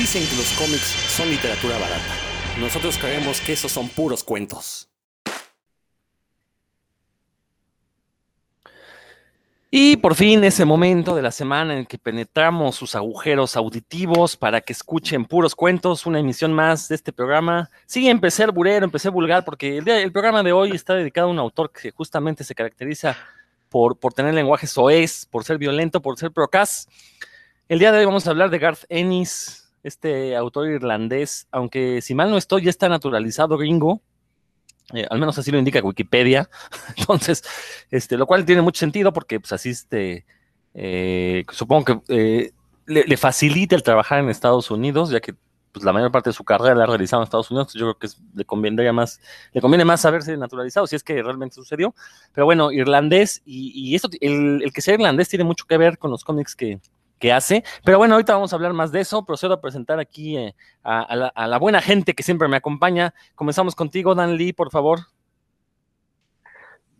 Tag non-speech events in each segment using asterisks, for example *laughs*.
Dicen que los cómics son literatura barata. Nosotros creemos que esos son puros cuentos. Y por fin ese momento de la semana en que penetramos sus agujeros auditivos para que escuchen puros cuentos, una emisión más de este programa. Sí, empecé el burero, empecé vulgar, porque el, el programa de hoy está dedicado a un autor que justamente se caracteriza por, por tener lenguaje soez, por ser violento, por ser procas. El día de hoy vamos a hablar de Garth Ennis, este autor irlandés, aunque si mal no estoy, ya está naturalizado gringo, eh, al menos así lo indica Wikipedia. *laughs* Entonces, este, lo cual tiene mucho sentido porque pues así este, eh, supongo que eh, le, facilita el trabajar en Estados Unidos, ya que pues, la mayor parte de su carrera la ha realizado en Estados Unidos. Yo creo que le convendría más, le conviene más haberse naturalizado, si es que realmente sucedió. Pero bueno, irlandés, y, esto, el, el, que sea irlandés tiene mucho que ver con los cómics que, que hace. Pero bueno, ahorita vamos a hablar más de eso. Procedo a presentar aquí eh, a, a, la, a, la, buena gente que siempre me acompaña. Comenzamos contigo, Dan Lee, por favor.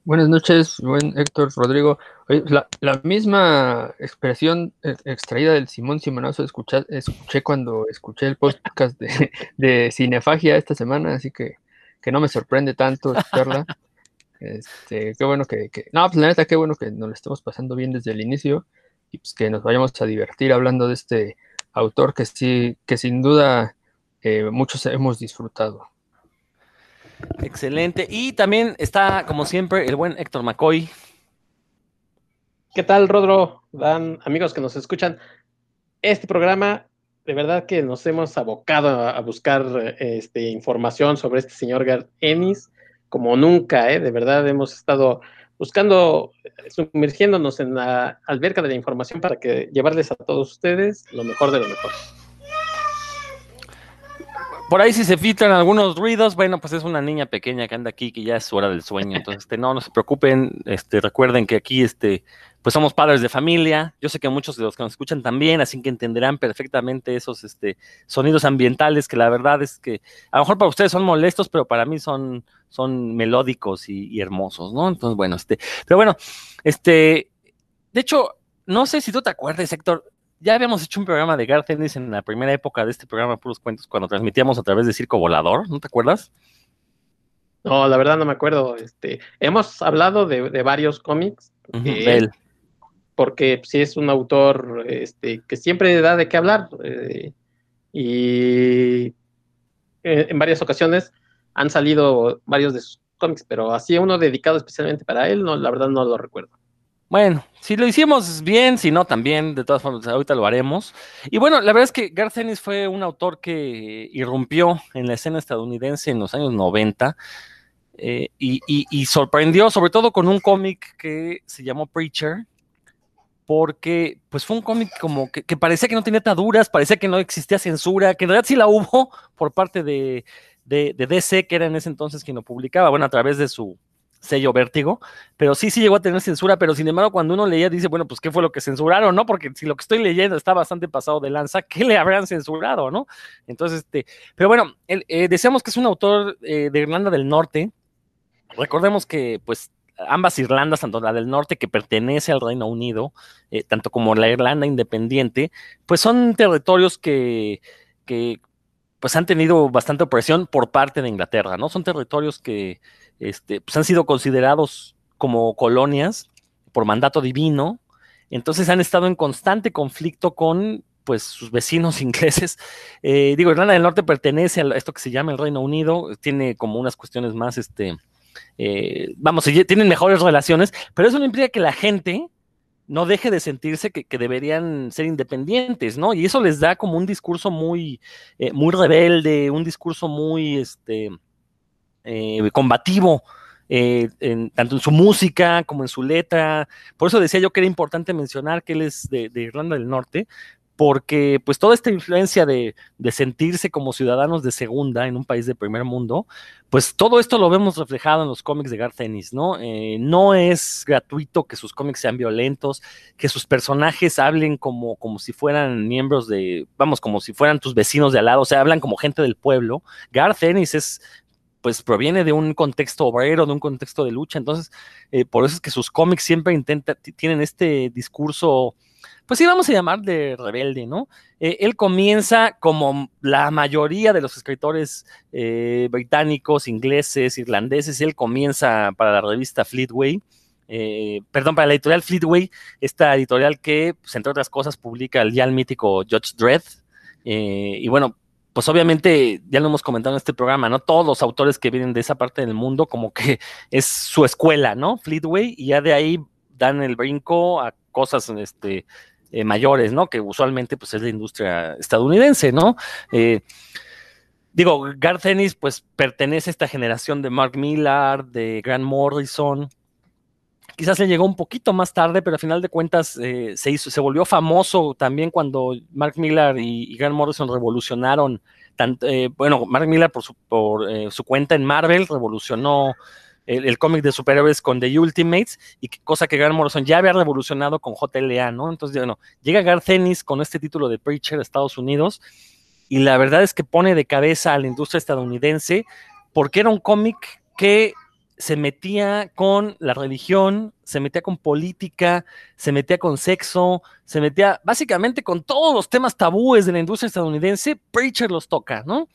Buenas noches, buen Héctor Rodrigo. La, la misma expresión eh, extraída del Simón Simonazo escuché, escuché cuando escuché el podcast de, de, Cinefagia esta semana, así que, que no me sorprende tanto escucharla. *laughs* Este, qué bueno que, que, no, pues la neta, qué bueno que nos lo estemos pasando bien desde el inicio y pues que nos vayamos a divertir hablando de este autor que sí, que sin duda eh, muchos hemos disfrutado. Excelente. Y también está, como siempre, el buen Héctor McCoy. ¿Qué tal, Rodro? Dan, amigos que nos escuchan. Este programa, de verdad que nos hemos abocado a, a buscar este, información sobre este señor Gert Ennis, como nunca, ¿eh? De verdad hemos estado buscando, sumergiéndonos en la alberca de la información para que llevarles a todos ustedes lo mejor de lo mejor. Por ahí si se filtran algunos ruidos, bueno, pues es una niña pequeña que anda aquí, que ya es hora del sueño, entonces este, no, no se preocupen, este, recuerden que aquí este, pues somos padres de familia, yo sé que muchos de los que nos escuchan también, así que entenderán perfectamente esos este, sonidos ambientales que la verdad es que a lo mejor para ustedes son molestos, pero para mí son, son melódicos y, y hermosos, ¿no? Entonces, bueno, este, pero bueno, este, de hecho, no sé si tú te acuerdas, Héctor, ya habíamos hecho un programa de Garth Ennis en la primera época de este programa Puros Cuentos, cuando transmitíamos a través de Circo Volador, ¿no te acuerdas? No, la verdad no me acuerdo. Este, hemos hablado de, de varios cómics. Uh -huh. Porque sí es un autor este, que siempre da de qué hablar. Eh, y eh, en varias ocasiones han salido varios de sus cómics, pero así uno dedicado especialmente para él, no, la verdad no lo recuerdo. Bueno, si lo hicimos bien, si no también, de todas formas, ahorita lo haremos. Y bueno, la verdad es que Garth Ennis fue un autor que irrumpió en la escena estadounidense en los años 90 eh, y, y, y, sorprendió, sobre todo con un cómic que se llamó Preacher, porque pues fue un cómic como que, que, parecía que no tenía ataduras, parecía que no existía censura, que en realidad sí la hubo *laughs* por parte de, de, DC, que era en ese entonces quien lo publicaba, bueno, a través de su sello vértigo, pero sí, sí llegó a tener censura, pero sin embargo, cuando uno leía, dice, bueno, pues qué fue lo que censuraron, ¿no? Porque si lo que estoy leyendo está bastante pasado de lanza, *laughs* ¿qué le habrán censurado, no? Entonces, este, pero bueno, eh, decíamos que es un autor eh, de Irlanda del Norte. Recordemos que, pues, ambas Irlandas, tanto la del norte que pertenece al Reino Unido, eh, tanto como la Irlanda independiente, pues son territorios que, que pues han tenido bastante opresión por parte de Inglaterra, ¿no? Son territorios que este, pues han sido considerados como colonias por mandato divino, entonces han estado en constante conflicto con pues sus vecinos *laughs* ingleses. Eh, digo, Irlanda del Norte pertenece a esto que se llama el Reino Unido, tiene como unas cuestiones más, este, eh, vamos, tienen mejores relaciones, pero eso no implica que la gente no deje de sentirse que, deberían ser independientes, ¿no? Y eso les da como un discurso muy, eh, muy rebelde, un discurso muy, este, eh, combativo, eh, tanto en su música como en su letra. Por eso decía yo que era importante mencionar que él es de Irlanda del Norte, porque pues toda esta influencia de, de, sentirse como ciudadanos de segunda en un país de primer mundo, pues todo esto lo vemos reflejado en los cómics de Garth Ennis, ¿no? Eh, no es gratuito que sus cómics sean violentos, que sus personajes hablen como, como si fueran miembros de, vamos, como si fueran tus vecinos de al lado, o sea, hablan como gente del pueblo. Garth Ennis es pues proviene de un contexto obrero, de un contexto de lucha, entonces eh, por eso es que sus cómics siempre intentan, tienen este discurso pues sí, vamos a llamar de rebelde, ¿no? Eh, él comienza como la mayoría de los escritores eh, británicos, ingleses, irlandeses, él comienza para la revista Fleetway, eh, perdón, para la editorial Fleetway, esta editorial que, pues, entre otras cosas, publica el ya el mítico Judge Dredd, y bueno, pues obviamente ya lo hemos comentado en este programa, ¿no? Todos los autores que vienen de esa parte del mundo, como que es su escuela, ¿no? Fleetway, y ya de ahí dan el brinco a cosas este, eh, mayores, ¿no? Que usualmente pues es la industria estadounidense, ¿no? Eh, digo, Garth Ennis pues pertenece a esta generación de Mark Millar, de Grant Morrison. Quizás le llegó un poquito más tarde, pero al final de cuentas eh, se hizo, se volvió famoso también cuando Mark Millar y, Grant Morrison revolucionaron, tanto, bueno, Mark Millar por por, su cuenta en Marvel revolucionó el, cómic de superhéroes con The Ultimates, y cosa que Grant Morrison ya había revolucionado con JLA, ¿no? Entonces, bueno, llega Garth Ennis con este título de Preacher a Estados Unidos, y la verdad es que pone de cabeza a la industria estadounidense, porque era un cómic que se metía con la religión, se metía con política, se metía con sexo, se metía básicamente con todos los temas tabúes de la industria estadounidense, Preacher los toca, ¿no?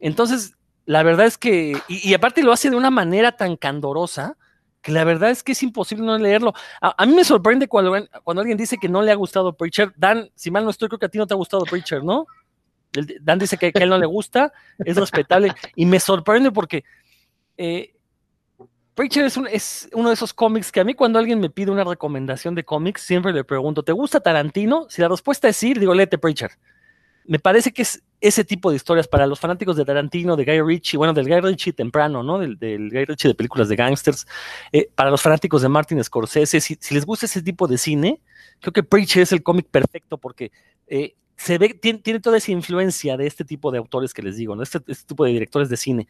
Entonces, la verdad es que, y, aparte lo hace de una manera tan candorosa, que la verdad es que es imposible no leerlo. A, mí me sorprende cuando, cuando alguien dice que no le ha gustado Preacher. Dan, si mal no estoy, creo que a ti no te ha gustado Preacher, ¿no? Dan dice que, a él no le gusta, es respetable, y me sorprende porque eh, Preacher es, es, uno de esos cómics que a mí cuando alguien me pide una recomendación de cómics, siempre le pregunto, ¿te gusta Tarantino? Si la respuesta es sí, digo, léete Preacher me parece que es ese tipo de historias para los fanáticos de Tarantino, de Guy Ritchie, bueno, del Guy Ritchie temprano, ¿no? Del, Guy Ritchie de películas de gangsters, eh, para los fanáticos de Martin Scorsese, si, les gusta ese tipo de cine, creo que Preacher es el cómic perfecto porque eh, se ve, tiene, toda esa influencia de este tipo de autores que les digo, ¿no? Este, este tipo de directores de cine.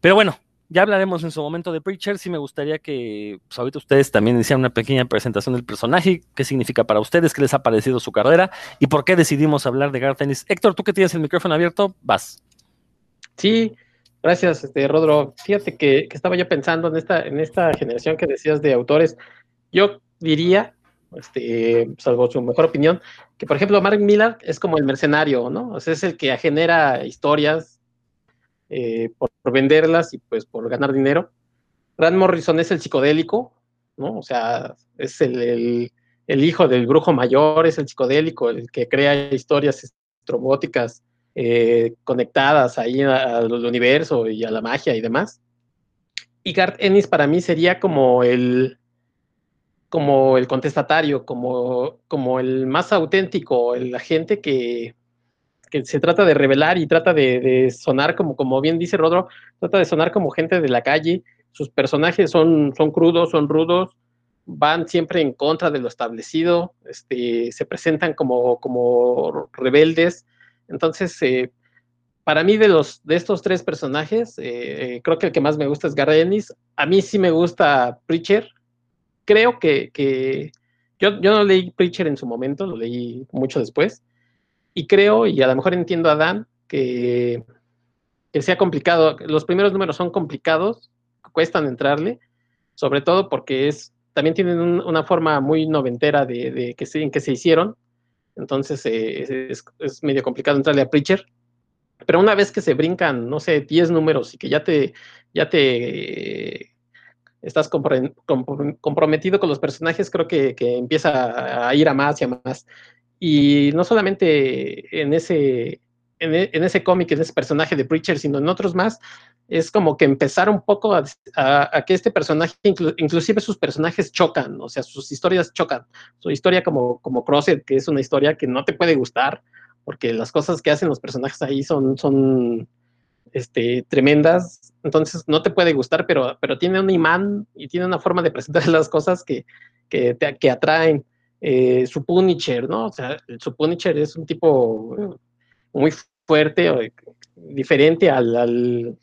Pero bueno, ya hablaremos en su momento de Preacher. Sí me gustaría que pues, ahorita ustedes también hicieran una pequeña presentación del personaje, qué significa para ustedes, qué les ha parecido su carrera y por qué decidimos hablar de Garth Ennis. Héctor, tú que tienes el micrófono abierto, vas. Sí, gracias, este, Rodro. Fíjate que, estaba yo pensando en esta, en esta generación que decías de autores. Yo diría, este, salvo su mejor opinión, que por ejemplo Mark Millar es como el mercenario, ¿no? O sea, es el que genera historias eh, por, venderlas y pues por ganar dinero. Grant Morrison es el psicodélico, ¿no? O sea, es el, hijo del brujo mayor, es el psicodélico, el que crea historias robóticas eh, conectadas ahí al universo y a la magia y demás. Y Garth Ennis para mí sería como el, como el contestatario, como, como el más auténtico, el agente que, que se trata de revelar y trata de, sonar como, como bien dice Rodro, trata de sonar como gente de la calle. Sus personajes son, son crudos, son rudos, van siempre en contra de lo establecido, este, se presentan como, como rebeldes. Entonces, eh, para mí de, los, de estos tres personajes, eh, creo que el que más me gusta es Ennis. A mí sí me gusta Preacher. Creo que, que yo, yo no leí Preacher en su momento, lo leí mucho después y creo, y a lo mejor entiendo a Dan, que, que sea complicado. Los primeros números son complicados, cuestan entrarle, sobre todo porque es, también tienen una forma muy noventera de, que se, en que se hicieron. Entonces eh, es, medio complicado entrarle a Preacher. Pero una vez que se brincan, no sé, 10 números y que ya te, ya te estás comprometido con los personajes, creo que, que, empieza a ir a más y a más. Y no solamente en ese, en, e, ese cómic, en ese personaje de Preacher, sino en otros más, es como que empezar un poco a, que este personaje, inclusive sus personajes chocan, o sea, sus historias chocan. Su historia como, como que es una historia que no te puede gustar, porque las cosas que hacen los personajes ahí son, son este, tremendas, entonces no te puede gustar, pero, pero tiene un imán y tiene una forma de presentar *laughs* las cosas que, que, te, que atraen eh, su Punisher, ¿no? O sea, su Punisher es un tipo muy fuerte, diferente al,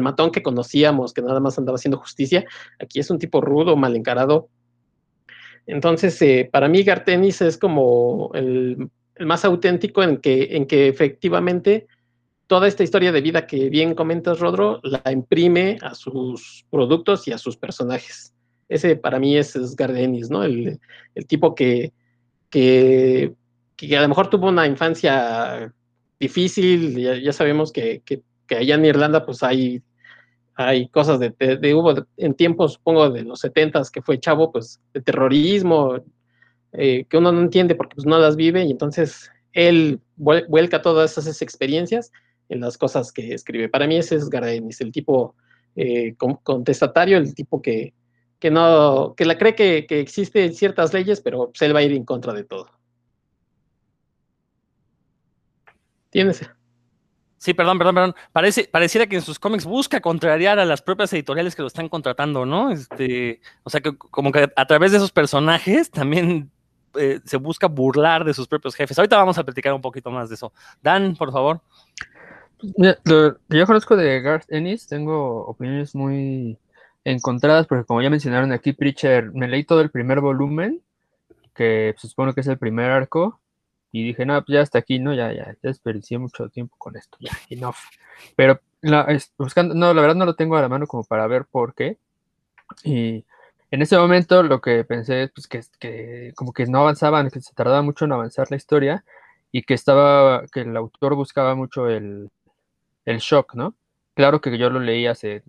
matón que conocíamos, que nada más andaba haciendo justicia. Aquí es un tipo rudo, mal encarado. Entonces, eh, para mí, Gartenis es como el, más auténtico en que, en que efectivamente toda esta historia de vida que bien comentas, Rodro, la imprime a sus productos y a sus personajes. Ese para mí es, Gardenis, ¿no? El, tipo que, que, que, a lo mejor tuvo una infancia difícil, ya, sabemos que, que, allá en Irlanda pues hay, hay cosas de, de, hubo en tiempos, supongo, de los setentas que fue chavo, pues de terrorismo, eh, que uno no entiende porque pues no las vive y entonces él vuelca todas esas experiencias en las cosas que escribe. Para mí ese es Gardenis, el tipo eh, contestatario, el tipo que, que no, que la cree que, que existen ciertas leyes, pero pues, él va a ir en contra de todo. Tienes. Sí, perdón, perdón, perdón. Parece, pareciera que en sus cómics busca contrariar a las propias editoriales que lo están contratando, ¿no? Este, o sea que como que a través de esos personajes también eh, se busca burlar de sus propios jefes. Ahorita vamos a platicar un poquito más de eso. Dan, por favor. yo conozco de Garth Ennis, tengo opiniones muy encontradas, porque como ya mencionaron aquí, Preacher, me leí todo el primer volumen, que se supone que es el primer arco, y dije, no, pues ya hasta aquí, ¿no? Ya, ya, ya desperdicié mucho tiempo con esto, ya, enough. Pero la, buscando, no, la verdad no lo tengo a la mano como para ver por qué. Y en ese momento lo que pensé es pues, que, que, como que no avanzaban, que se tardaba mucho en avanzar la historia y que estaba, que el autor buscaba mucho el, el shock, ¿no? Claro que yo lo leí hace,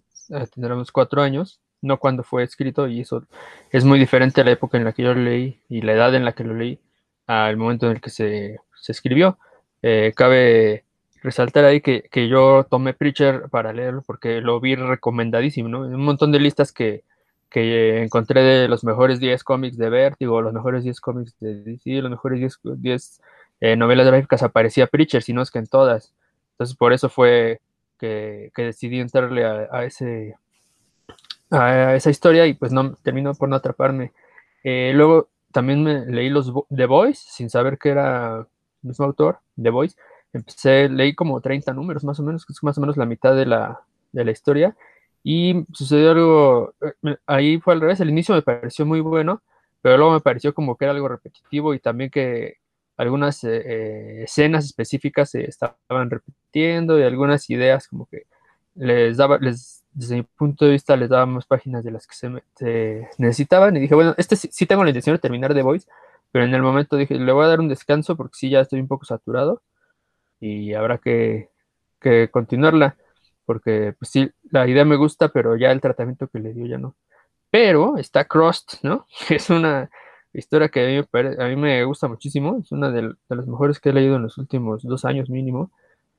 tendremos cuatro años, no cuando fue escrito, y eso es muy diferente a la época en la que yo lo leí y la edad en la que lo leí al momento en el que se, se escribió. Eh, cabe resaltar ahí que, que, yo tomé Preacher para leerlo porque lo vi recomendadísimo, ¿no? Un montón de listas que, que encontré de los mejores 10 cómics de Vertigo, los mejores 10 cómics de DC, los mejores 10, 10 eh, novelas gráficas aparecía Preacher, si no es que en todas. Entonces por eso fue que, que decidí entrarle a, ese, a, esa historia y pues no terminó por no atraparme. Eh, luego también me leí los The Boys sin saber que era el mismo autor, The Boys. Empecé, leí como 30 números más o menos, que es más o menos la mitad de la, de la historia y sucedió algo, eh, ahí fue al revés, el inicio me pareció muy bueno, pero luego me pareció como que era algo repetitivo y también que algunas eh, eh, escenas específicas se estaban repitiendo y algunas ideas como que les daba, les, desde mi punto de vista les daba más páginas de las que se, necesitaban y dije, bueno, este sí, tengo la intención de terminar The Voice, pero en el momento dije, le voy a dar un descanso porque sí ya estoy un poco saturado y habrá que, que continuarla porque pues sí, la idea me gusta, pero ya el tratamiento que le dio ya no. Pero está Crust, ¿no? *laughs* Es una historia que a mí, me, gusta muchísimo, es una de, las mejores que he leído en los últimos dos años mínimo.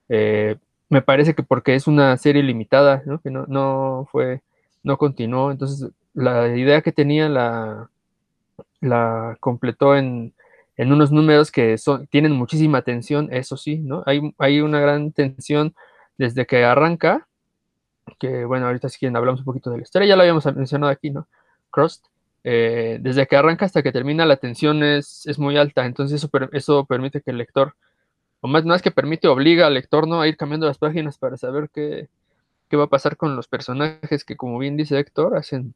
Eh, me parece que porque es una serie limitada, ¿no? Que no, no fue, no continuó, entonces la idea que tenía la, la completó en, en unos números que son, tienen muchísima tensión, eso sí, ¿no? Hay, hay una gran tensión desde que arranca, que bueno, ahorita si quieren hablamos un poquito de la historia, ya lo habíamos mencionado aquí, ¿no? Crust, eh, desde que arranca hasta que termina la tensión es, muy alta, entonces eso, eso permite que el lector, o más, más que permite, obliga al lector, ¿no? A ir cambiando las páginas para saber qué, qué va a pasar con los personajes que, como bien dice Héctor, hacen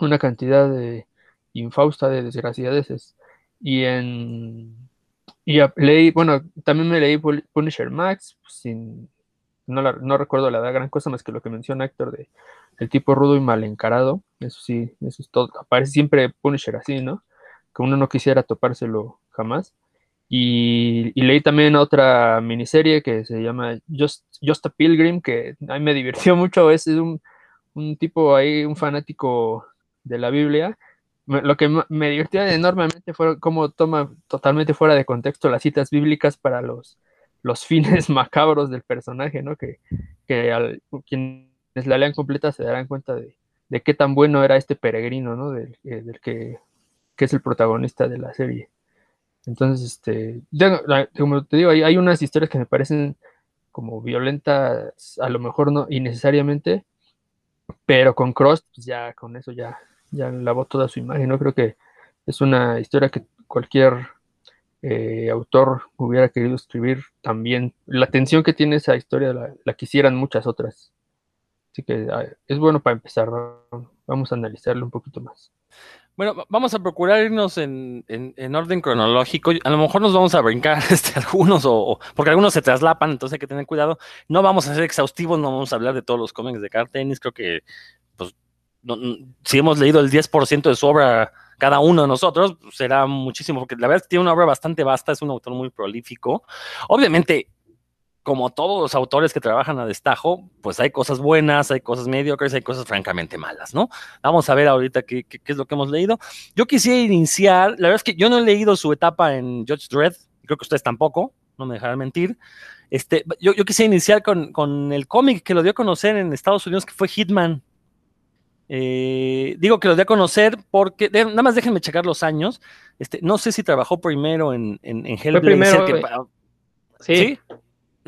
una cantidad de infausta de desgraciadeces. Y en... Y leí, bueno, también me leí Punisher Max, sin, no, recuerdo la gran cosa más que lo que menciona Héctor de el tipo rudo y mal encarado. Eso sí, eso es todo. Aparece siempre Punisher así, ¿no? Que uno no quisiera topárselo jamás. Y, leí también otra miniserie que se llama Just, Just a Pilgrim, que a mí me divirtió *laughs* mucho. Es, un, un tipo ahí, un fanático de la Biblia. Lo que me divirtió enormemente fue cómo toma totalmente fuera de contexto las citas bíblicas para los, los *laughs* fines macabros del personaje, ¿no? Que, que quienes la lean completa se darán cuenta de, qué tan bueno era este peregrino, ¿no? Del, eh, que, es el protagonista de la serie. Entonces, este, como te digo, hay, hay, unas historias que me parecen como violentas, a lo mejor no innecesariamente, pero con Cross, pues ya con eso ya, ya lavó toda su imagen, ¿no? Creo que es una historia que cualquier eh, autor hubiera querido escribir también. La tensión que tiene esa historia la, quisieran muchas otras. Así que ah, es bueno para empezar. Vamos a analizarlo un poquito más. Bueno, vamos a procurar irnos en, orden cronológico. A lo mejor nos vamos a brincar *laughs* este, algunos, o, porque algunos se traslapan, entonces hay que tener cuidado. No vamos a ser exhaustivos, no vamos a hablar de todos los cómics de Cartenis. Creo que, pues, si hemos leído el 10% de su obra, cada uno de nosotros, será muchísimo, porque la verdad es que tiene una obra bastante vasta, es un autor muy prolífico. Obviamente, como todos los autores que trabajan a destajo, pues hay cosas buenas, hay cosas mediocres, hay cosas francamente malas, ¿no? Vamos a ver ahorita qué, qué, es lo que hemos leído. Yo quisiera iniciar, la verdad es que yo no he leído su etapa en Judge Dredd, creo que ustedes tampoco, no me dejarán mentir. Este, yo, yo quisiera iniciar con, con el cómic que lo dio a conocer en Estados Unidos, que fue Hitman. Eh, digo que lo dio a conocer porque, nada más déjenme checar los años. Este, no sé si trabajó primero en, en, en Hellblazer. Que, sí. ¿Sí?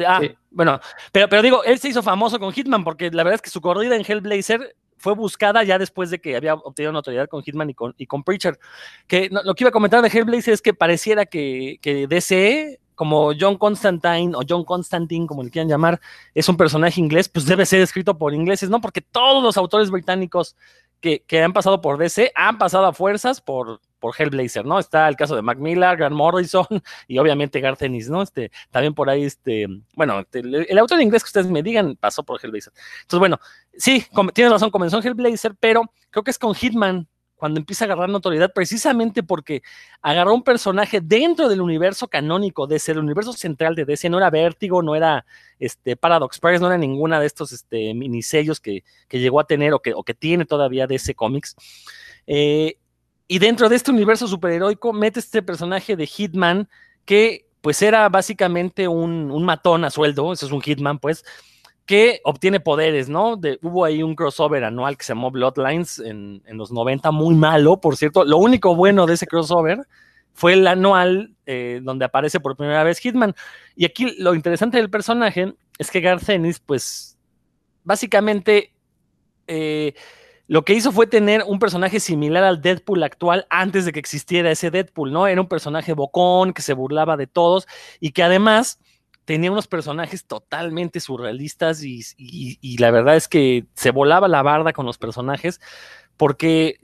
Ah, bueno, pero, pero digo, él se hizo famoso con Hitman porque la verdad es que su corrida en Hellblazer fue buscada ya después de que había obtenido notoriedad con Hitman y con, y con Preacher. Que lo que iba a comentar de Hellblazer es que pareciera que, que DC, como John Constantine o John Constantine, como le quieran llamar, es un personaje inglés, pues debe ser escrito por ingleses, ¿no? Porque todos los autores británicos que, que han pasado por DC han pasado a fuerzas por, por Hellblazer, ¿no? Está el caso de Mac Miller, Grant Morrison *laughs* y obviamente Garth Ennis, ¿no? Este, también por ahí, este, bueno, este, el, autor de inglés que ustedes me digan pasó por Hellblazer. Entonces, bueno, sí, tiene razón, comenzó en Hellblazer, pero creo que es con Hitman cuando empieza a agarrar notoriedad, precisamente porque agarró un personaje dentro del universo canónico de ese, el universo central de DC, no era Vértigo, no era este, Paradox Press, no era ninguna de estos este, minisellos que, que llegó a tener o que, o que tiene todavía DC Comics. Eh, y dentro de este universo superheroico mete este personaje de Hitman que pues era básicamente un, matón a sueldo, eso es un Hitman pues, que obtiene poderes, ¿no? Hubo ahí un crossover anual que se llamó Bloodlines en, los 90, muy malo, por cierto. Lo único bueno de ese crossover fue el anual eh, donde aparece por primera vez Hitman. Y aquí lo interesante del personaje es que Garth Ennis, pues, básicamente... Eh, lo que hizo fue tener un personaje similar al Deadpool actual antes de que existiera ese Deadpool, ¿no? Era un personaje bocón que se burlaba de todos y que además tenía unos personajes totalmente surrealistas y, la verdad es que se volaba la barda con los personajes porque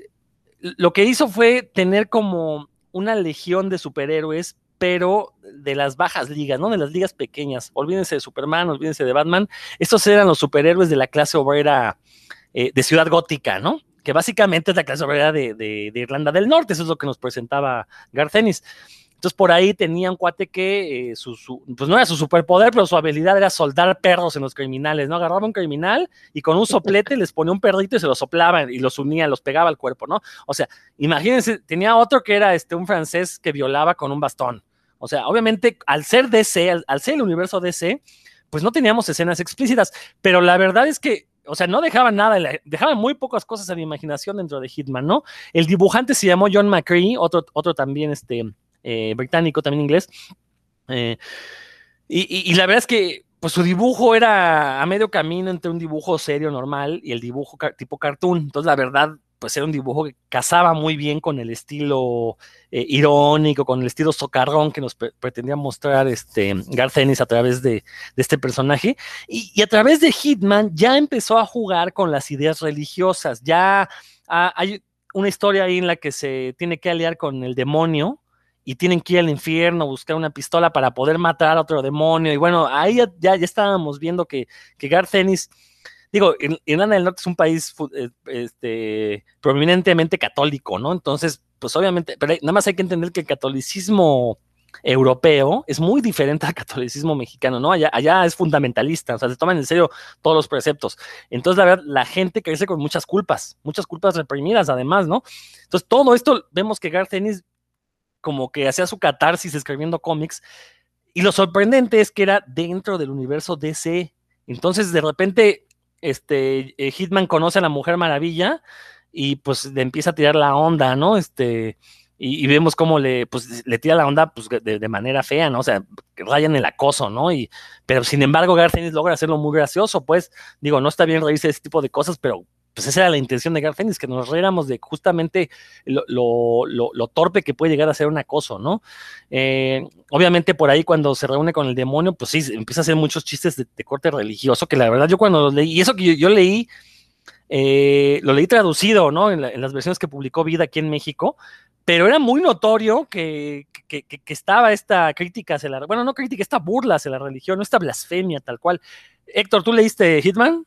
lo que hizo fue tener como una legión de superhéroes pero de las bajas ligas, ¿no? De las ligas pequeñas. Olvídense de Superman, olvídense de Batman. Estos eran los superhéroes de la clase obrera eh, de ciudad gótica, ¿no? Que básicamente es la clase obrera de, Irlanda del Norte, eso es lo que nos presentaba Garcenis. Entonces por ahí tenía un cuate que, eh, su, pues no era su superpoder, pero su habilidad era soldar perros en los criminales, ¿no? Agarraba un criminal y con un soplete les ponía un perrito y se lo soplaba y los unía, los pegaba al cuerpo, ¿no? O sea, imagínense, tenía otro que era este, un francés que violaba con un bastón. O sea, obviamente al ser DC, al, al ser el universo DC, pues no teníamos escenas explícitas, pero la verdad es que o sea, no dejaban nada, dejaban muy pocas cosas a la imaginación dentro de Hitman, ¿no? El dibujante se llamó John McCree, otro, otro también este, eh, británico, también inglés. Eh, y, la verdad es que pues su dibujo era a medio camino entre un dibujo serio normal y el dibujo tipo cartoon. Entonces, la verdad, pues era un dibujo que casaba muy bien con el estilo eh, irónico, con el estilo socarrón que nos pretendía mostrar este Garth Ennis a través de, este personaje. Y, a través de Hitman ya empezó a jugar con las ideas religiosas. Ya hay una historia ahí en la que se tiene que aliar con el demonio y tienen que ir al infierno, buscar una pistola para poder matar a otro demonio. Y bueno, ahí ya, ya, estábamos viendo que, que Garth Ennis digo, Irlanda del Norte es un país eh, este, prominentemente católico, ¿no? Entonces, pues obviamente, pero nada más hay que entender que el catolicismo europeo es muy diferente al catolicismo mexicano, ¿no? Allá, allá es fundamentalista, o sea, se toman en serio todos los preceptos. Entonces, la verdad, la gente crece con muchas culpas, muchas culpas reprimidas, además, ¿no? Entonces, todo esto vemos que Garth Ennis como que hacía su catarsis escribiendo cómics, y lo sorprendente es que era dentro del universo DC. Entonces, de repente, este, eh, Hitman conoce a la Mujer Maravilla y pues le empieza a tirar la onda, ¿no? Este, y, vemos cómo le, pues, le tira la onda pues, de, manera fea, ¿no? O sea, rayan el acoso, ¿no? Y, pero sin embargo, Garcenis logra hacerlo muy gracioso, pues, digo, no está bien reírse de ese tipo de cosas, pero pues esa era la intención de Garcenis, que nos riéramos de justamente lo, torpe que puede llegar a ser un acoso, ¿no? Eh, obviamente por ahí cuando se reúne con el demonio, pues sí, empieza a hacer muchos chistes de, corte religioso, que la verdad yo cuando los leí, y eso que yo, leí, eh, lo leí traducido, ¿no? En, las versiones que publicó Vida aquí en México, pero era muy notorio que, que, que, estaba esta crítica hacia la, bueno, no crítica, esta burla hacia la religión, esta blasfemia tal cual. Héctor, ¿tú leíste Hitman?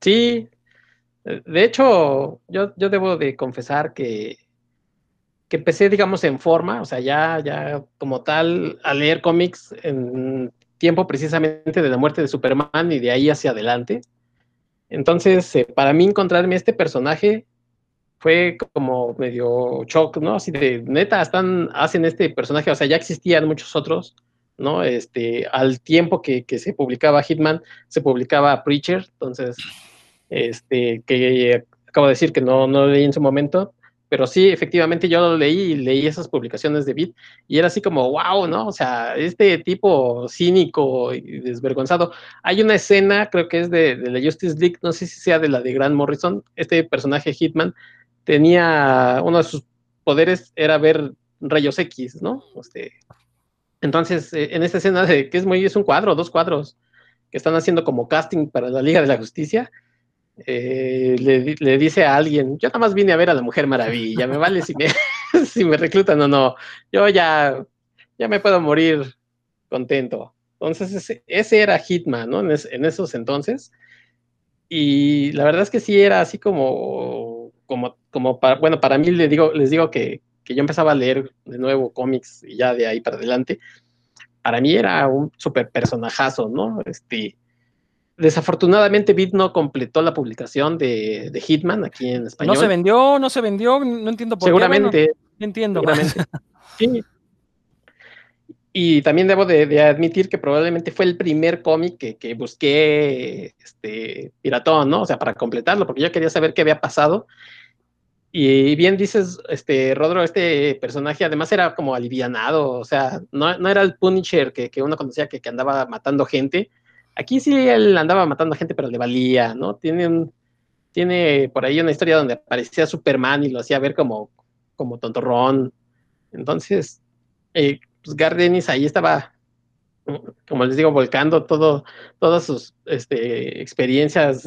Sí, de hecho, yo, yo debo de confesar que que empecé, digamos, en forma, o sea, ya, ya como tal, a leer cómics en tiempo precisamente de la muerte de Superman y de ahí hacia adelante. Entonces, eh, para mí encontrarme este personaje fue como medio shock, ¿no? Así de, neta, están, hacen este personaje, o sea, ya existían muchos otros, ¿no? Este, al tiempo que, que se publicaba Hitman, se publicaba Preacher, entonces, este, que acabo de decir que no, no leí en su momento, pero sí, efectivamente yo lo leí y leí esas publicaciones de Beat y era así como, wow, ¿no? O sea, este tipo cínico y desvergonzado. Hay una escena, creo que es de, la Justice League, no sé si sea de la de Grant Morrison, este personaje Hitman tenía, uno de sus poderes era ver rayos X, ¿no? Este, entonces, eh, en esta escena de que es muy, es un cuadro, dos cuadros, que están haciendo como casting para la Liga de la Justicia, eh, le, dice a alguien, yo nada más vine a ver a la Mujer Maravilla, me vale si me, *laughs* si me reclutan o no, yo ya, ya me puedo morir contento. Entonces, ese, era Hitman, ¿no? En, esos entonces. Y la verdad es que sí era así como, como, como para, bueno, para mí les digo, les digo que, que yo empezaba a leer de nuevo cómics y ya de ahí para adelante. Para mí era un super personajazo, ¿no? Este, Desafortunadamente, Bit no completó la publicación de, Hitman aquí en español. No se vendió, no se vendió, no entiendo por qué. Seguramente. entiendo. *laughs* sí. Y también debo de, admitir que probablemente fue el primer cómic que, busqué este, piratón, ¿no? O sea, para completarlo, porque yo quería saber qué había pasado. Y bien dices, este, Rodro, este personaje además era como alivianado, o sea, no, era el Punisher que, uno conocía que, que andaba matando gente, Aquí sí él andaba matando a gente, pero le valía, ¿no? Tiene, tiene por ahí una historia donde aparecía Superman y lo hacía ver como, como tontorrón. Entonces, eh, pues Gardenis ahí estaba, como les digo, volcando todo, todas sus este, experiencias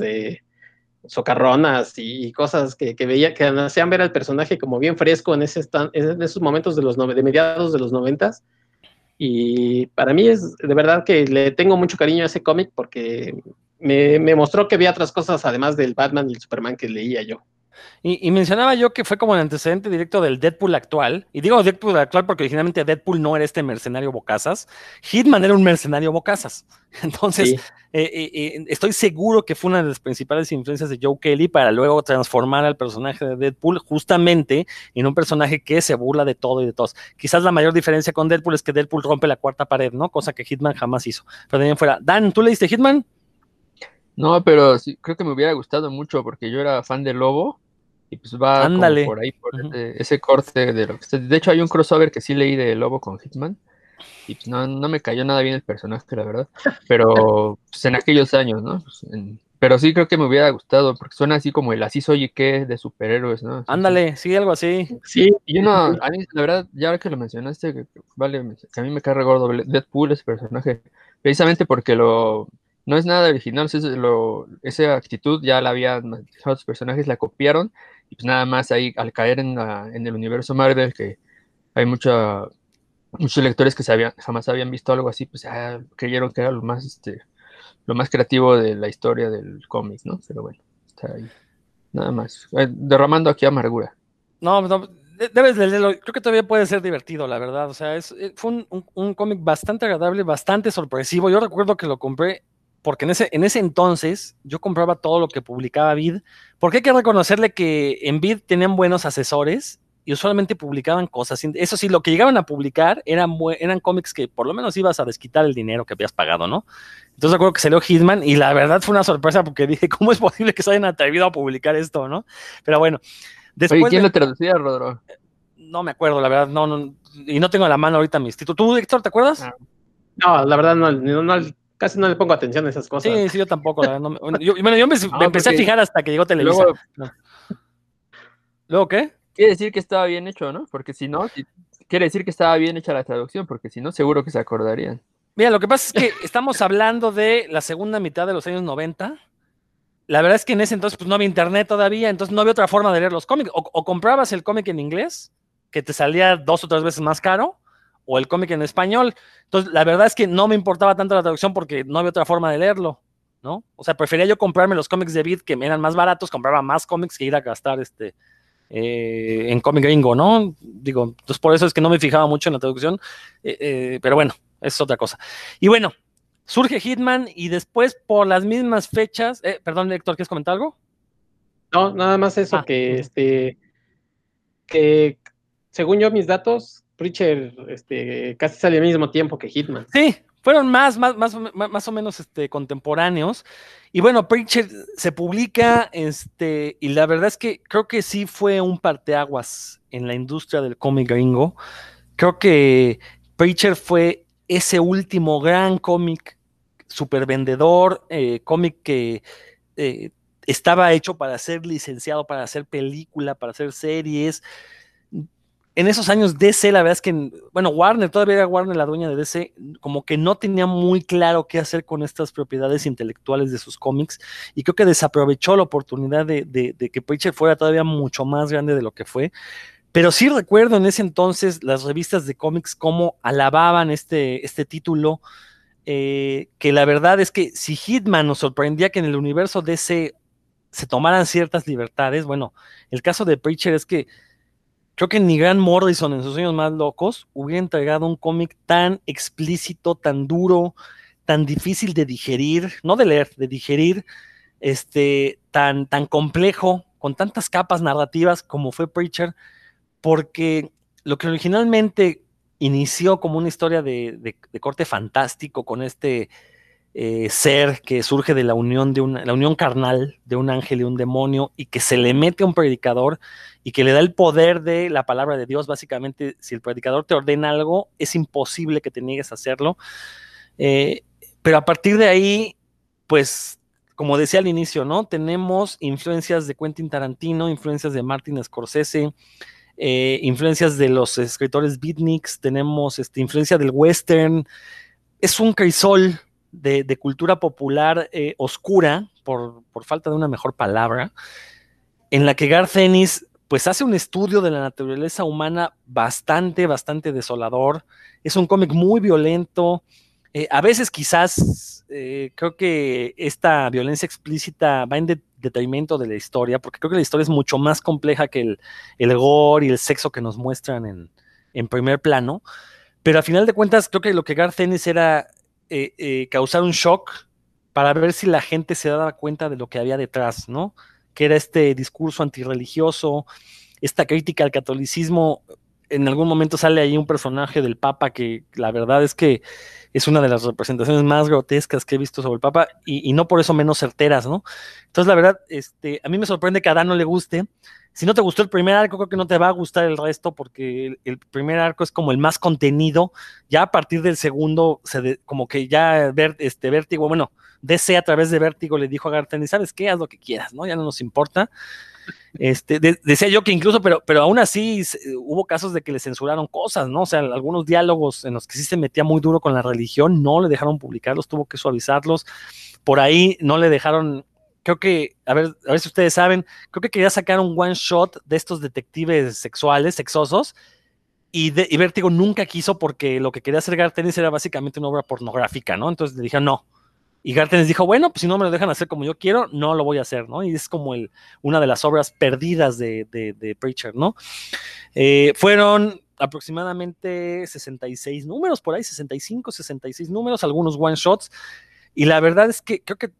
socarronas y, cosas que, veía, que hacían ver al personaje como bien fresco en, ese en esos momentos de los de mediados de los noventas y para mí es de verdad que le tengo mucho cariño a ese cómic porque me, me, mostró que había otras cosas además del Batman y el Superman que leía yo. Y, mencionaba yo que fue como el antecedente directo del Deadpool actual. Y digo Deadpool actual porque originalmente Deadpool no era este mercenario bocazas. Hitman era un mercenario bocazas. *laughs* Entonces, eh, eh, eh, estoy seguro que fue una de las principales influencias de Joe Kelly para luego transformar al personaje de Deadpool justamente en un personaje que se burla de todo y de todos. Quizás la mayor diferencia con Deadpool es que Deadpool rompe la cuarta pared, ¿no? Cosa que Hitman jamás hizo. Pero también fuera, Dan, ¿tú leíste Hitman? No, pero sí, creo que me hubiera gustado mucho porque yo era fan de Lobo y pues va por ahí, por ese, corte de lo que De hecho, hay un crossover que sí leí de Lobo con Hitman. Y pues no, no me cayó nada bien el personaje, la verdad. *laughs* Pero pues, en aquellos años, ¿no? Pues, pero sí creo que me hubiera gustado, porque suena así como el así soy y qué de superhéroes, ¿no? Ándale, sí, algo así. Sí. Y uno, a mí, la verdad, ya que lo mencionaste, vale, que a mí me cae gordo Deadpool ese personaje, precisamente porque lo no es nada original, es lo, esa actitud ya la habían, otros personajes la copiaron, y pues nada más ahí al caer en, en el universo Marvel, que hay mucha, muchos lectores que jamás habían visto algo así, pues ya creyeron que era lo más, este, lo más creativo de la historia del cómic, ¿no? Pero bueno, está ahí. Nada más. Eh, derramando aquí amargura. No, no debes leerlo. Creo que todavía puede ser divertido, la verdad. O sea, es, eh, fue un, un cómic bastante agradable, bastante sorpresivo. Yo recuerdo que lo compré porque en ese, en ese entonces yo compraba todo lo que publicaba Vid, porque hay que reconocerle que en Vid tenían buenos asesores y usualmente publicaban cosas. Eso sí, lo que llegaban a publicar eran, eran cómics que por lo menos ibas a desquitar el dinero que habías pagado, ¿no? Entonces recuerdo que salió Hitman y la verdad fue una sorpresa porque *laughs* dije, ¿cómo es posible que se hayan atrevido a publicar esto, no? Pero bueno. Después Oye, ¿quién lo traducía, Rodro? No me acuerdo, la verdad, no, no, y no tengo a la mano ahorita mis títulos. ¿Tú, Héctor, te acuerdas? Ah. No, la verdad no, no, casi no le pongo atención a esas cosas. Sí, sí, yo tampoco. yo, bueno, yo me, *laughs* empecé a fijar hasta que llegó Televisa. Luego, qué? Quiere decir que estaba bien hecho, ¿no? Porque si no, quiere decir que estaba bien hecha la traducción, porque si no, seguro que se acordarían. Mira, lo que pasa es que *laughs* estamos hablando de la segunda mitad de los años 90. La verdad es que en ese entonces pues, no había internet todavía, entonces no había otra forma de leer los cómics. o comprabas el cómic en inglés, que te salía dos o tres veces más caro, o el cómic en español. Entonces, la verdad es que no me importaba tanto la traducción porque no había otra forma de leerlo, ¿no? O sea, prefería yo comprarme los cómics de Beat que eran más baratos, compraba más cómics que ir a gastar este en cómic gringo, ¿no? Digo, entonces por eso es que no me fijaba mucho en la traducción, pero bueno, es otra cosa. Y bueno, surge Hitman y después por las mismas fechas, perdón, Héctor, ¿quieres comentar algo? No, nada más eso, ah. que este, que según yo mis datos, Preacher este, casi sale al mismo tiempo que Hitman. Sí, fueron más, más, más, más o menos este, contemporáneos. Y bueno, Preacher se publica, este, y la verdad es que creo que sí fue un parteaguas en la industria del cómic gringo. Creo que Preacher fue ese último gran cómic super vendedor, eh, cómic que eh, estaba hecho para ser licenciado, para hacer película, para hacer series. En esos años DC, la verdad es que, bueno, Warner, todavía era Warner la dueña de DC, como que no tenía muy claro qué hacer con estas propiedades intelectuales de sus cómics y creo que desaprovechó la oportunidad de, que Preacher fuera todavía mucho más grande de lo que fue. Pero sí recuerdo en ese entonces las revistas de cómics cómo alababan este, este título, eh, que la verdad es que si Hitman nos sorprendía que en el universo DC se tomaran ciertas libertades. Bueno, el caso de Preacher es que creo que ni Grant Morrison en sus años más locos hubiera entregado un cómic tan explícito, tan duro, tan difícil de digerir, no de leer, de digerir, este, tan, tan complejo, con tantas capas narrativas como fue Preacher, porque lo que originalmente inició como una historia de corte fantástico, con este eh, ser que surge de la unión de una, la unión carnal de un ángel y un demonio y que se le mete a un predicador y que le da el poder de la palabra de Dios. Básicamente, si el predicador te ordena algo, es imposible que te niegues a hacerlo. Eh, pero a partir de ahí, pues, como decía al inicio, ¿no? Tenemos influencias de Quentin Tarantino, influencias de Martin Scorsese, eh, influencias de los escritores beatniks, tenemos este, influencia del western. Es un crisol de, cultura popular eh, oscura, por, falta de una mejor palabra, en la que Garth Ennis pues hace un estudio de la naturaleza humana bastante, bastante desolador. Es un cómic muy violento. Eh, a veces quizás eh, creo que esta violencia explícita va en detrimento de la historia, porque creo que la historia es mucho más compleja que el, el gore y el sexo que nos muestran en, en primer plano. Pero a final de cuentas, creo que lo que Garth era eh, eh, causar un shock para ver si la gente se daba cuenta de lo que había detrás, ¿no? Que era este discurso antirreligioso, esta crítica al catolicismo. En algún momento sale ahí un personaje del Papa que la verdad es que es una de las representaciones más grotescas que he visto sobre el Papa y, no por eso menos certeras, ¿no? Entonces, la verdad, este, a mí me sorprende que a Dan no le guste. Si no te gustó el primer arco, creo que no te va a gustar el resto porque el, primer arco es como el más contenido. Ya a partir del segundo, se como que ya ver, este Vértigo, bueno, DC a través de Vértigo le dijo a Garten, ¿sabes qué? Haz lo que quieras, ¿no? Ya no nos importa. Este, decía yo que incluso, pero, pero aún así hubo casos de que le censuraron cosas, ¿no? O sea, algunos diálogos en los que sí se metía muy duro con la religión, no le dejaron publicarlos, tuvo que suavizarlos. Por ahí no le dejaron, creo que, a ver, a ver si ustedes saben, creo que quería sacar un one shot de estos detectives sexuales, sexosos, y, de, y Vértigo nunca quiso porque lo que quería hacer Gartenis era básicamente una obra pornográfica, ¿no? Entonces le dijeron, no, y Gartenis dijo, bueno, pues si no me lo dejan hacer como yo quiero, no lo voy a hacer, ¿no? Y es como el, una de las obras perdidas de, de, Preacher, ¿no? Eh, fueron aproximadamente 66 números, por ahí 65, 66 números, algunos one shots. Y la verdad es que creo que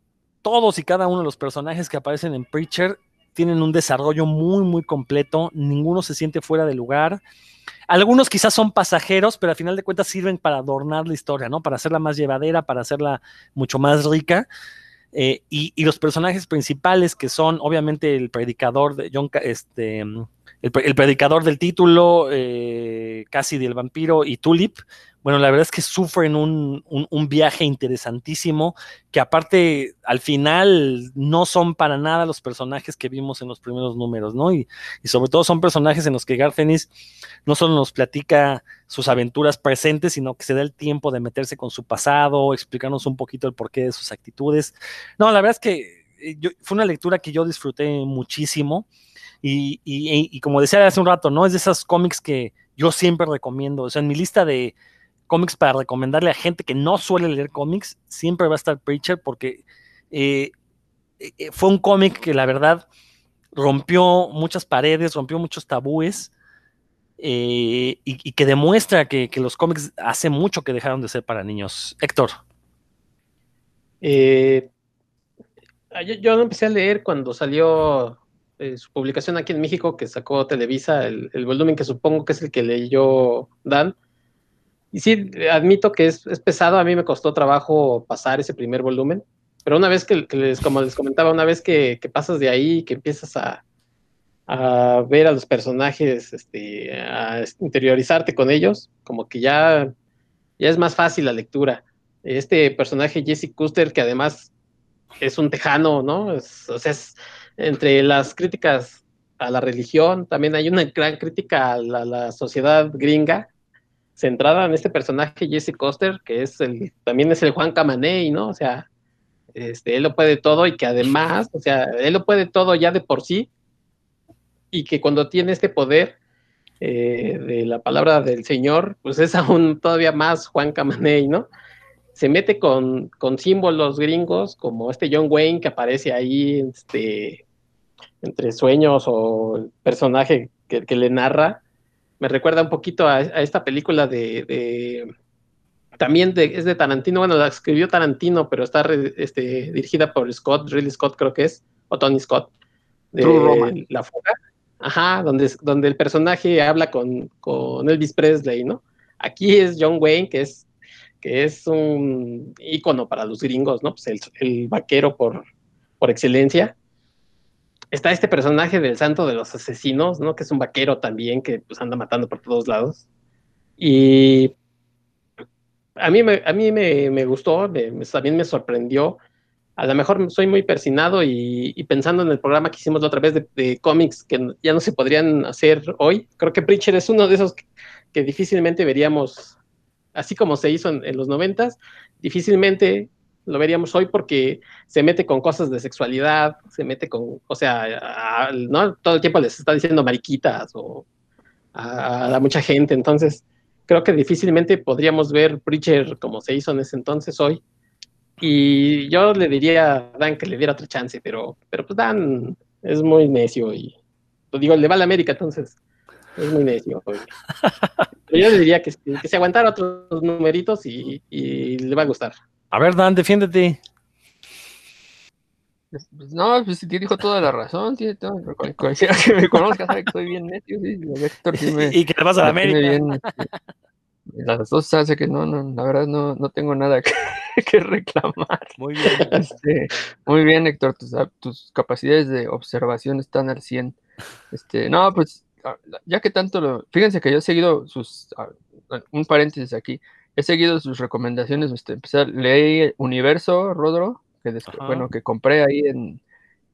todos y cada uno de los personajes que aparecen en Preacher tienen un desarrollo muy, muy completo, ninguno se siente fuera de lugar. Algunos quizás son pasajeros, pero al final de cuentas sirven para adornar la historia, ¿no? Para hacerla más llevadera, para hacerla mucho más rica. Eh, y, los personajes principales, que son obviamente el predicador de John, este, el, predicador del título, eh, casi del vampiro y Tulip, bueno, la verdad es que sufren un, viaje interesantísimo, que aparte al final no son para nada los personajes que vimos en los primeros números, ¿no? Y, sobre todo son personajes en los que Garfenis no solo nos platica sus aventuras presentes, sino que se da el tiempo de meterse con su pasado, explicarnos un poquito el porqué de sus actitudes. No, la verdad es que eh, fue una lectura que yo disfruté muchísimo. Y, como decía hace un rato, ¿no? Es de esas cómics que yo siempre recomiendo. O sea, en mi lista de, cómics para recomendarle a gente que no suele leer cómics, siempre va a estar Preacher porque eh, eh, fue un cómic que la verdad rompió muchas paredes, rompió muchos tabúes eh, y, que demuestra que, los cómics hace mucho que dejaron de ser para niños. Héctor. Eh, yo, yo, empecé a leer cuando salió eh, su publicación aquí en México, que sacó Televisa, el, volumen que supongo que es el que leyó Dan. Y sí, admito que es, pesado, a mí me costó trabajo pasar ese primer volumen, pero una vez que, les, como les comentaba, una vez que, que pasas de ahí, que empiezas a, a ver a los personajes, este, a interiorizarte con ellos, como que ya, ya es más fácil la lectura. Este personaje Jesse Custer, que además es un tejano, ¿no? o sea, es, entre las críticas a la religión, también hay una gran crítica a la, sociedad gringa, centrada en este personaje Jesse Custer, que es el, también es el Juan Camaney, ¿no? O sea, este, él lo puede todo y que además, o sea, él lo puede todo ya de por sí, y que cuando tiene este poder eh, de la palabra del Señor, pues es aún todavía más Juan Camaney, ¿no? Se mete con, con símbolos gringos como este John Wayne que aparece ahí este, entre sueños o el personaje que, que le narra. Me recuerda un poquito a, esta película de, de también de, es de Tarantino, bueno, la escribió Tarantino, pero está este, dirigida por Scott, Ridley Scott creo que es, o Tony Scott, de La Fuga. Ajá, donde, donde el personaje habla con, con Elvis Presley, ¿no? Aquí es John Wayne, que es, que es un ícono para los gringos, ¿no? Pues el, vaquero por, por excelencia. Está este personaje del santo de los asesinos, ¿no? Que es un vaquero también, que pues anda matando por todos lados. Y a mí me, a mí me, gustó, también me sorprendió a lo mejor soy muy persinado y, pensando en el programa que hicimos la otra vez de, cómics que ya no se podrían hacer hoy, creo que Preacher es uno de esos que, difícilmente veríamos, así como se hizo en, los noventas, difícilmente lo veríamos hoy porque se mete con cosas de sexualidad, se mete con, o sea, ¿no? todo el tiempo les está diciendo mariquitas o a, a, mucha gente, entonces creo que difícilmente podríamos ver Preacher como se hizo en ese entonces hoy. Y yo le diría a Dan que le diera otra chance, pero, pero pues Dan es muy necio y pues digo, le va a la América, entonces es muy necio. *laughs* yo le diría que, que, se aguantara otros numeritos y, y, le va a gustar. A ver, Dan, defiéndete. Pues, pues, no, pues sí, dijo toda la razón, tiene todo, *laughs* cualquiera que me conozca sabe que soy bien necio, sí, sí me, y que le vas a la América. Bien, este, las dos hace que no, no, la verdad no, no tengo nada *laughs* que, que reclamar. Muy bien. Este, muy bien, Héctor, tus, tus, capacidades de observación están al 100. Este, no, pues ya que tanto lo... Fíjense que yo he seguido sus... Un paréntesis aquí. He seguido sus recomendaciones. Este, empecé, leí Universo, Rodro, que bueno, que compré ahí en,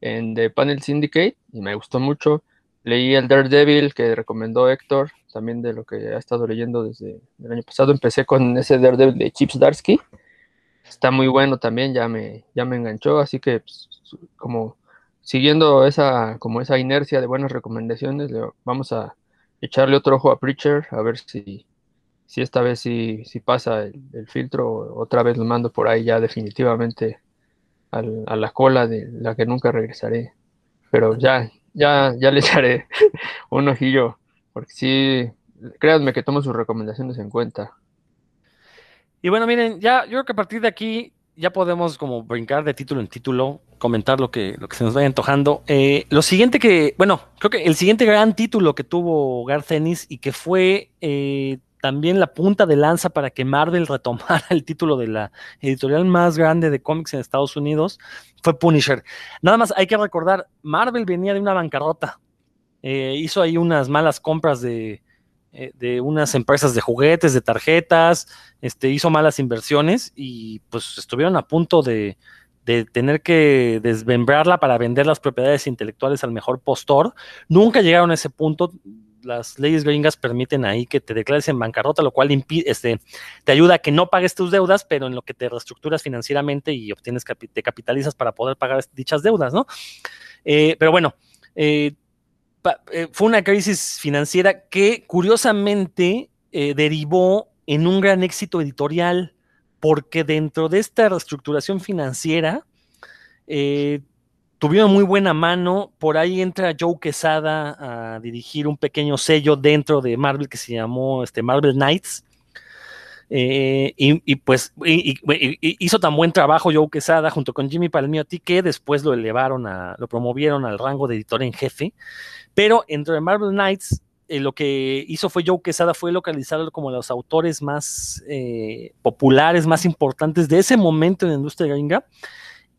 en The Panel Syndicate y me gustó mucho. Leí el Daredevil que recomendó Héctor, también de lo que ha estado leyendo desde el año pasado. Empecé con ese Daredevil de Chips Darsky. Está muy bueno también, ya me, ya me enganchó, así que pues, como siguiendo esa, como esa inercia de buenas recomendaciones, vamos a echarle otro ojo a Preacher, a ver si, si esta vez si pasa el, filtro, otra vez lo mando por ahí ya definitivamente a la cola de la que nunca regresaré. Pero ya, ya, ya le *laughs* echaré un ojillo, porque sí, créanme que tomo sus recomendaciones en cuenta. Y bueno, miren, ya yo creo que a partir de aquí ya podemos como brincar de título en título, comentar lo que, lo que se nos vaya antojando. Eh, lo siguiente que, bueno, creo que el siguiente gran título que tuvo Garth Ennis y que fue eh, también la punta de lanza para que Marvel *laughs* retomara el título de la editorial más grande de cómics en Estados Unidos fue Punisher. Nada más hay que recordar, Marvel venía de una bancarrota, eh, hizo ahí unas malas compras de, eh, de, unas empresas de juguetes, de tarjetas, este, hizo malas inversiones y pues estuvieron a punto de, de tener que desmembrarla para vender las propiedades intelectuales al mejor postor. Nunca llegaron a ese punto las leyes gringas permiten ahí que te declares en bancarrota, lo cual este, te ayuda a que no pagues tus deudas, pero en lo que te reestructuras financieramente y obtienes, te capitalizas para poder pagar dichas deudas, ¿no? Eh, pero bueno, eh, eh, fue una crisis financiera que curiosamente derivó en un gran éxito editorial, porque dentro de esta reestructuración financiera, tuvieron muy buena mano. Por ahí entra Joe Quesada a dirigir un pequeño sello dentro de Marvel que se llamó este, Marvel Knights. Eh, y, pues hizo tan buen trabajo Joe Quesada junto con Jimmy Palmiotti que después lo elevaron a, lo promovieron al rango de editor en jefe. Pero dentro de Marvel Knights, eh, lo que hizo fue Joe Quesada fue localizarlo como los autores más eh, populares, más importantes de ese momento en la industria gringa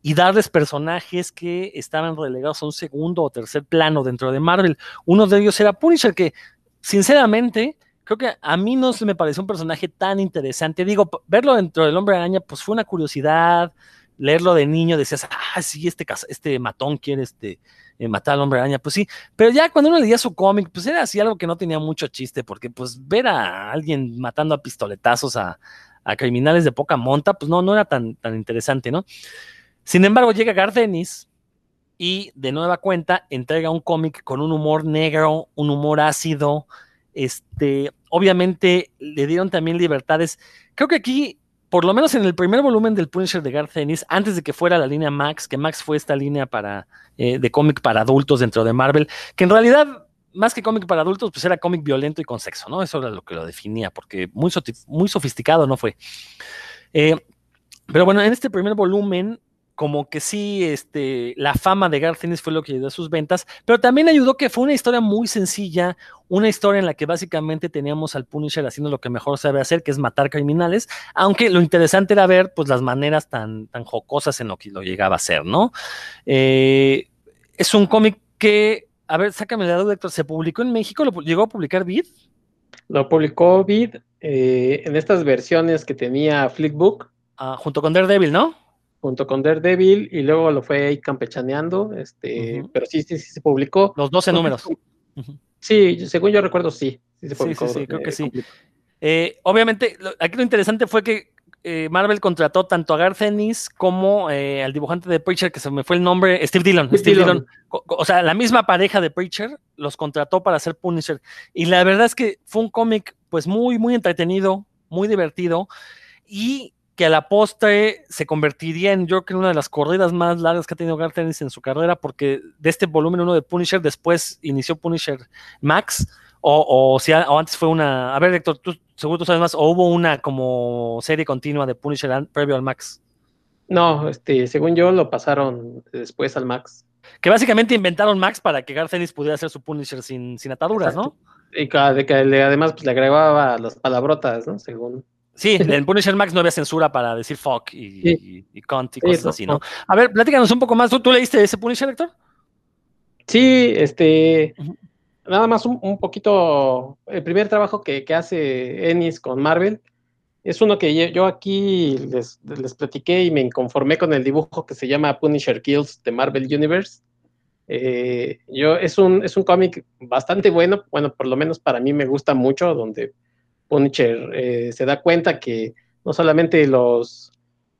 y darles personajes que estaban relegados a un segundo o tercer plano dentro de Marvel. Uno de ellos era Punisher, que sinceramente creo que a mí no se me pareció un personaje tan interesante. Digo, verlo dentro del Hombre Araña, pues fue una curiosidad. Leerlo de niño, decías, ah, sí, este, este matón quiere este, eh, matar al Hombre Araña. Pues sí, pero ya cuando uno leía su cómic, pues era así algo que no tenía mucho chiste, porque pues ver a alguien matando a pistoletazos a, a criminales de poca monta, pues no, no era tan, tan interesante, ¿no? Sin embargo, llega Gardenis y de nueva cuenta entrega un cómic con un humor negro, un humor ácido, este, obviamente le dieron también libertades. Creo que aquí, por lo menos en el primer volumen del Punisher de Garth Ennis, antes de que fuera la línea Max, que Max fue esta línea para, eh, de cómic para adultos dentro de Marvel, que en realidad, más que cómic para adultos, pues era cómic violento y con sexo, ¿no? Eso era lo que lo definía, porque muy, muy sofisticado no fue. Eh, pero bueno, en este primer volumen como que sí, este, la fama de Garth Ennis fue lo que ayudó a sus ventas, pero también ayudó que fue una historia muy sencilla, una historia en la que básicamente teníamos al Punisher haciendo lo que mejor sabe hacer, que es matar criminales, aunque lo interesante era ver pues las maneras tan, tan jocosas en lo que lo llegaba a hacer, ¿no? Eh, es un cómic que, a ver, sácame la duda, Héctor, ¿se publicó en México? ¿Lo llegó a publicar Vid? Lo publicó Vid eh, en estas versiones que tenía Flickbook. Ah, junto con Daredevil, ¿no? Junto con Daredevil y luego lo fue ahí campechaneando, este, pero sí, sí, sí se publicó. Los 12 números. Sí, según yo recuerdo, sí. Sí, se publicó, sí, sí, creo que sí. Eh, obviamente, aquí lo interesante fue que eh, Marvel contrató tanto a Garth Ennis como eh, al dibujante de Preacher, que se me fue el nombre, Steve Dillon. Steve, Dillon. O sea, la misma pareja de Preacher los contrató para hacer Punisher. Y la verdad es que fue un cómic, pues, muy, muy entretenido, muy divertido. Y que a la postre se convertiría en, yo creo, una de las corridas más largas que ha tenido Garth Ennis en su carrera, porque de este volumen uno de Punisher, después inició Punisher Max, o, si, o antes fue una, a ver, Héctor, tú seguro tú sabes más, o hubo una como serie continua de Punisher previo al Max. No, este, según yo lo pasaron después al Max. Que básicamente inventaron Max para que Garth Ennis pudiera hacer su Punisher sin, sin ataduras, ¿no? Y que además pues, le agregaba las palabrotas, ¿no? Según. Sí, en Punisher Max no había censura para decir fuck y, y, cunt y cosas así, ¿no? A ver, platícanos un poco más. ¿Tú, leíste ese Punisher, Héctor? Sí, este. Nada más un, poquito. El primer trabajo que, hace Ennis con Marvel es uno que yo aquí les, les, platiqué y me conformé con el dibujo que se llama Punisher Kills de Marvel Universe. Eh, yo, es un, es un cómic bastante bueno, bueno, por lo menos para mí me gusta mucho, donde Punisher eh, se da cuenta que no solamente los,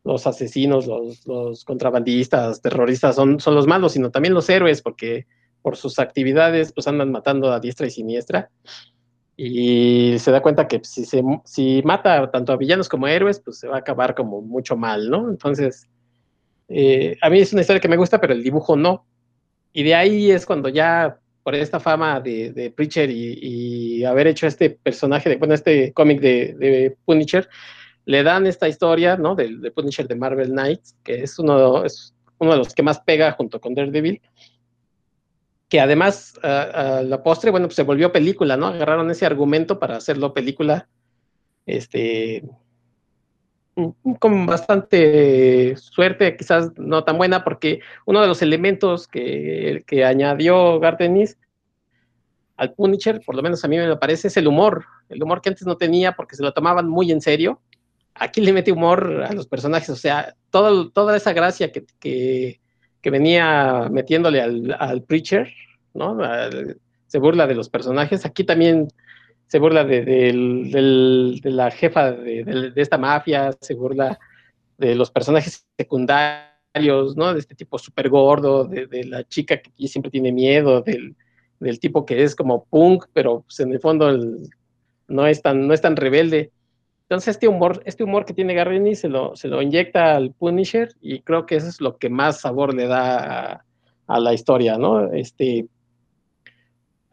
los asesinos, los, contrabandistas, terroristas son, son los malos, sino también los héroes, porque por sus actividades pues andan matando a diestra y siniestra. Y se da cuenta que si, se, si mata tanto a villanos como a héroes, pues se va a acabar como mucho mal, ¿no? Entonces, eh, a mí es una historia que me gusta, pero el dibujo no. Y de ahí es cuando ya por esta fama de, Preacher y, haber hecho este personaje, de, bueno, este cómic de, Punisher, le dan esta historia, ¿no? De, Punisher de Marvel Knights, que es uno, es uno de los que más pega junto con Daredevil, que además a, la postre, bueno, pues se volvió película, ¿no? Agarraron ese argumento para hacerlo película, este, con bastante suerte, quizás no tan buena, porque uno de los elementos que, que añadió Gardenis al Punisher, por lo menos a mí me parece, es el humor. El humor que antes no tenía porque se lo tomaban muy en serio. Aquí le mete humor a los personajes, o sea, toda esa gracia que, que, venía metiéndole al Preacher, ¿no? se burla de los personajes. Aquí también se burla de, la jefa de, esta mafia, se burla de los personajes secundarios, ¿no? De este tipo súper gordo, de, la chica que siempre tiene miedo, del, tipo que es como punk, pero pues, en el fondo no, es tan, no es tan rebelde. Entonces este humor, este humor que tiene Garrini se lo, se lo inyecta al Punisher y creo que eso es lo que más sabor le da a la historia, ¿no? Este,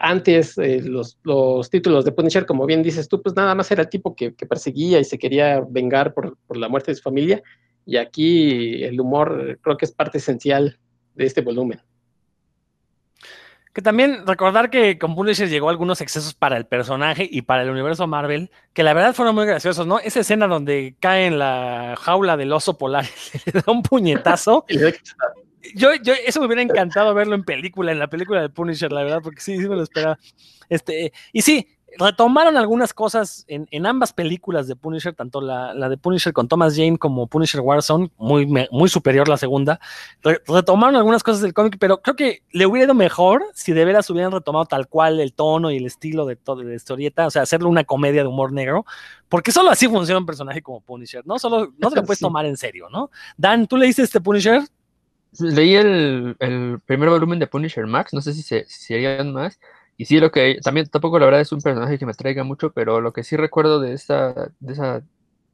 antes eh, los, los, títulos de Punisher, como bien dices tú, pues nada más era el tipo que, perseguía y se quería vengar por, por, la muerte de su familia. Y aquí el humor creo que es parte esencial de este volumen. Que también recordar que con Punisher llegó algunos excesos para el personaje y para el universo Marvel, que la verdad fueron muy graciosos, ¿no? Esa escena donde cae en la jaula del oso polar y *laughs* le da un puñetazo. Yo, yo, eso me hubiera encantado verlo en película, en la película de Punisher, la verdad, porque sí, sí me lo esperaba. Este, y sí, retomaron algunas cosas en, ambas películas de Punisher, tanto la, de Punisher con Thomas Jane como Punisher Warzone, muy, muy superior la segunda. retomaron algunas cosas del cómic, pero creo que le hubiera ido mejor si de veras hubieran retomado tal cual el tono y el estilo de todo de historieta, o sea, hacerle una comedia de humor negro, porque solo así funciona un personaje como Punisher, ¿no? Solo no te lo puedes *laughs* tomar en serio, ¿no? Dan, ¿tú leíste este Punisher? Leí el, primer volumen de Punisher Max, no sé si, se, si serían más. Y sí, lo que también tampoco la verdad es un personaje que me traiga mucho, pero lo que sí recuerdo de esta, de esa,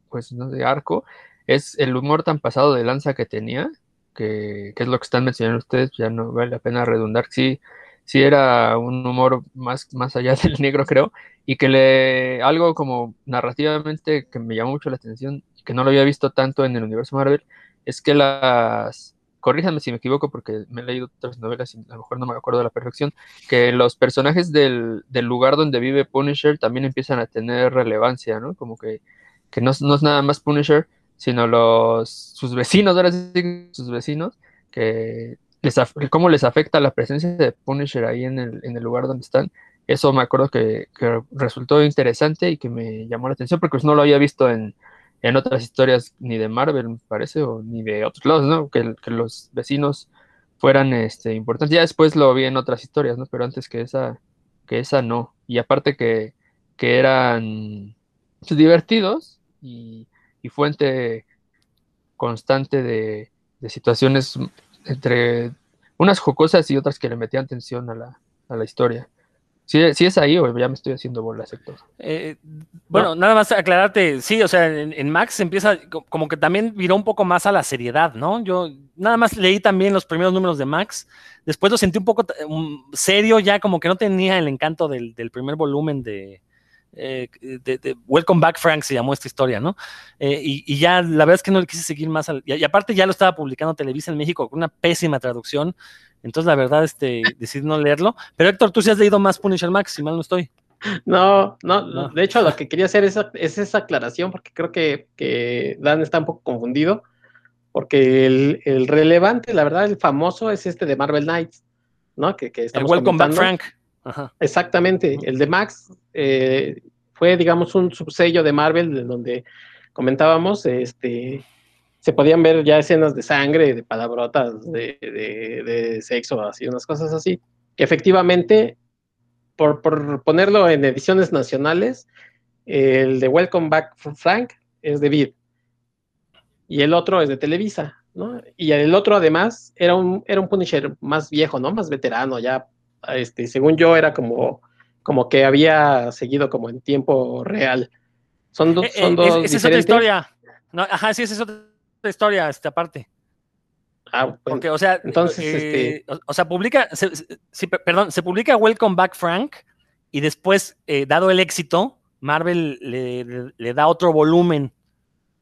pues no de arco, es el humor tan pasado de lanza que tenía, que, es lo que están mencionando ustedes, ya no vale la pena redundar, sí, sí era un humor más, más allá *laughs* del negro, creo, y que le, algo como narrativamente que me llamó mucho la atención, que no lo había visto tanto en el universo Marvel, es que las, corríjanme si me equivoco porque me he leído otras novelas y a lo mejor no me acuerdo de la perfección, que los personajes del, lugar donde vive Punisher también empiezan a tener relevancia, ¿no? Como que, no, es nada más Punisher, sino los sus vecinos, ahora sí, sus vecinos, que les, cómo les afecta la presencia de Punisher ahí en el, en el lugar donde están. Eso me acuerdo que, que resultó interesante y que me llamó la atención porque pues, no lo había visto en, en otras historias ni de Marvel, me parece, o ni de otros lados, ¿no? Que, los vecinos fueran este, importantes. Ya después lo vi en otras historias, ¿no? Pero antes que esa, que esa no. Y aparte que, que eran pues, divertidos y, fuente constante de, de, situaciones entre unas jocosas y otras que le metían tensión a la, a la historia. Si es ahí o ya me estoy haciendo bolas, Héctor. Eh, bueno, nada más aclararte, sí, o sea, en, Max empieza como que también viró un poco más a la seriedad, ¿no? Yo nada más leí también los primeros números de Max, después lo sentí un poco serio, ya como que no tenía el encanto del, primer volumen de, eh, de, Welcome Back Frank se llamó esta historia, ¿no? Eh, y, ya la verdad es que no le quise seguir más, y, aparte ya lo estaba publicando Televisa en México con una pésima traducción, entonces, la verdad, este, decidí no leerlo. Pero Héctor, tú sí has leído más Punisher Max, si mal no estoy. No, no, de hecho, lo que quería hacer es, esa aclaración, porque creo que, Dan está un poco confundido, porque el, relevante, la verdad, el famoso es este de Marvel Knights, ¿no? Que, que el Welcome Back Frank. Exactamente, el de Max eh, fue, digamos, un subsello de Marvel, donde comentábamos, este, se podían ver ya escenas de sangre, de palabrotas, de, de, sexo, así, unas cosas así, que efectivamente, por, ponerlo en ediciones nacionales, el de Welcome Back Frank es de Vid y el otro es de Televisa, ¿no? Y el otro además era un, era un Punisher más viejo, ¿no? Más veterano, ya, este, según yo era como, como que había seguido como en tiempo real. Son, eh, son eh, dos. esa es otra historia. No, ajá, sí, esa es otra historia esta parte. Ah, Porque, o sea, entonces, eh, este... o, sea, publica, perdón, se publica Welcome Back Frank y después, eh, dado el éxito, Marvel le, da otro volumen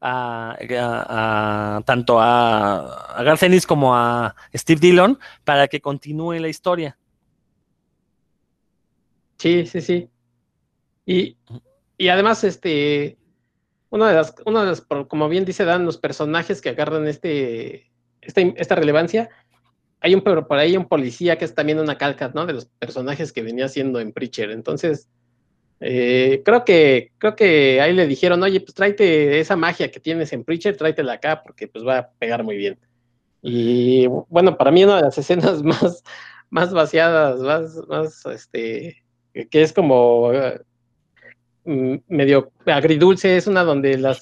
a, tanto a, a Garcenis como a Steve Dillon para que continúe la historia. Sí, sí, sí. Y, y además, este, una de las, una de las, como bien dice Dan, los personajes que agarran este, este esta relevancia, hay un, pero por ahí un policía que es también una calca, ¿no? De los personajes que venía siendo en Preacher. Entonces, eh, creo que, creo que ahí le dijeron, oye, pues tráete esa magia que tienes en Preacher, tráetela acá, porque pues va a pegar muy bien. Y bueno, para mí una de las *laughs* escenas más, más vaciadas, más, más, este, que es como medio agridulce, es una donde la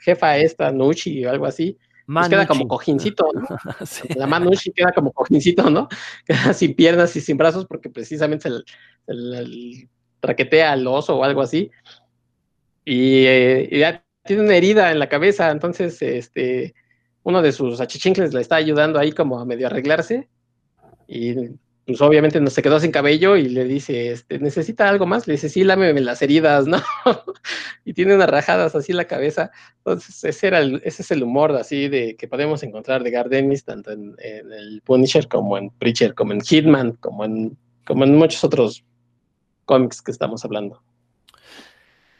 jefa esta, Nushi o algo así, pues queda como cojincito, ¿no? *laughs* La Manushi queda como cojincito, ¿no? *laughs* Queda sin piernas y sin brazos porque precisamente se traquetea al oso o algo así. Eh, y, ya tiene una herida en la cabeza, entonces este, uno de sus achichincles le está ayudando ahí como a medio arreglarse. Y pues obviamente no se quedó sin cabello y le dice, este, ¿necesita algo más? Le dice, sí, lámeme las heridas, ¿no? *laughs* y tiene unas rajadas así en la cabeza. Entonces, ese, era el, ese es el humor así de que podemos encontrar de Gardenis, tanto en, el Punisher como en Preacher, como en Hitman, como en, como en muchos otros cómics que estamos hablando.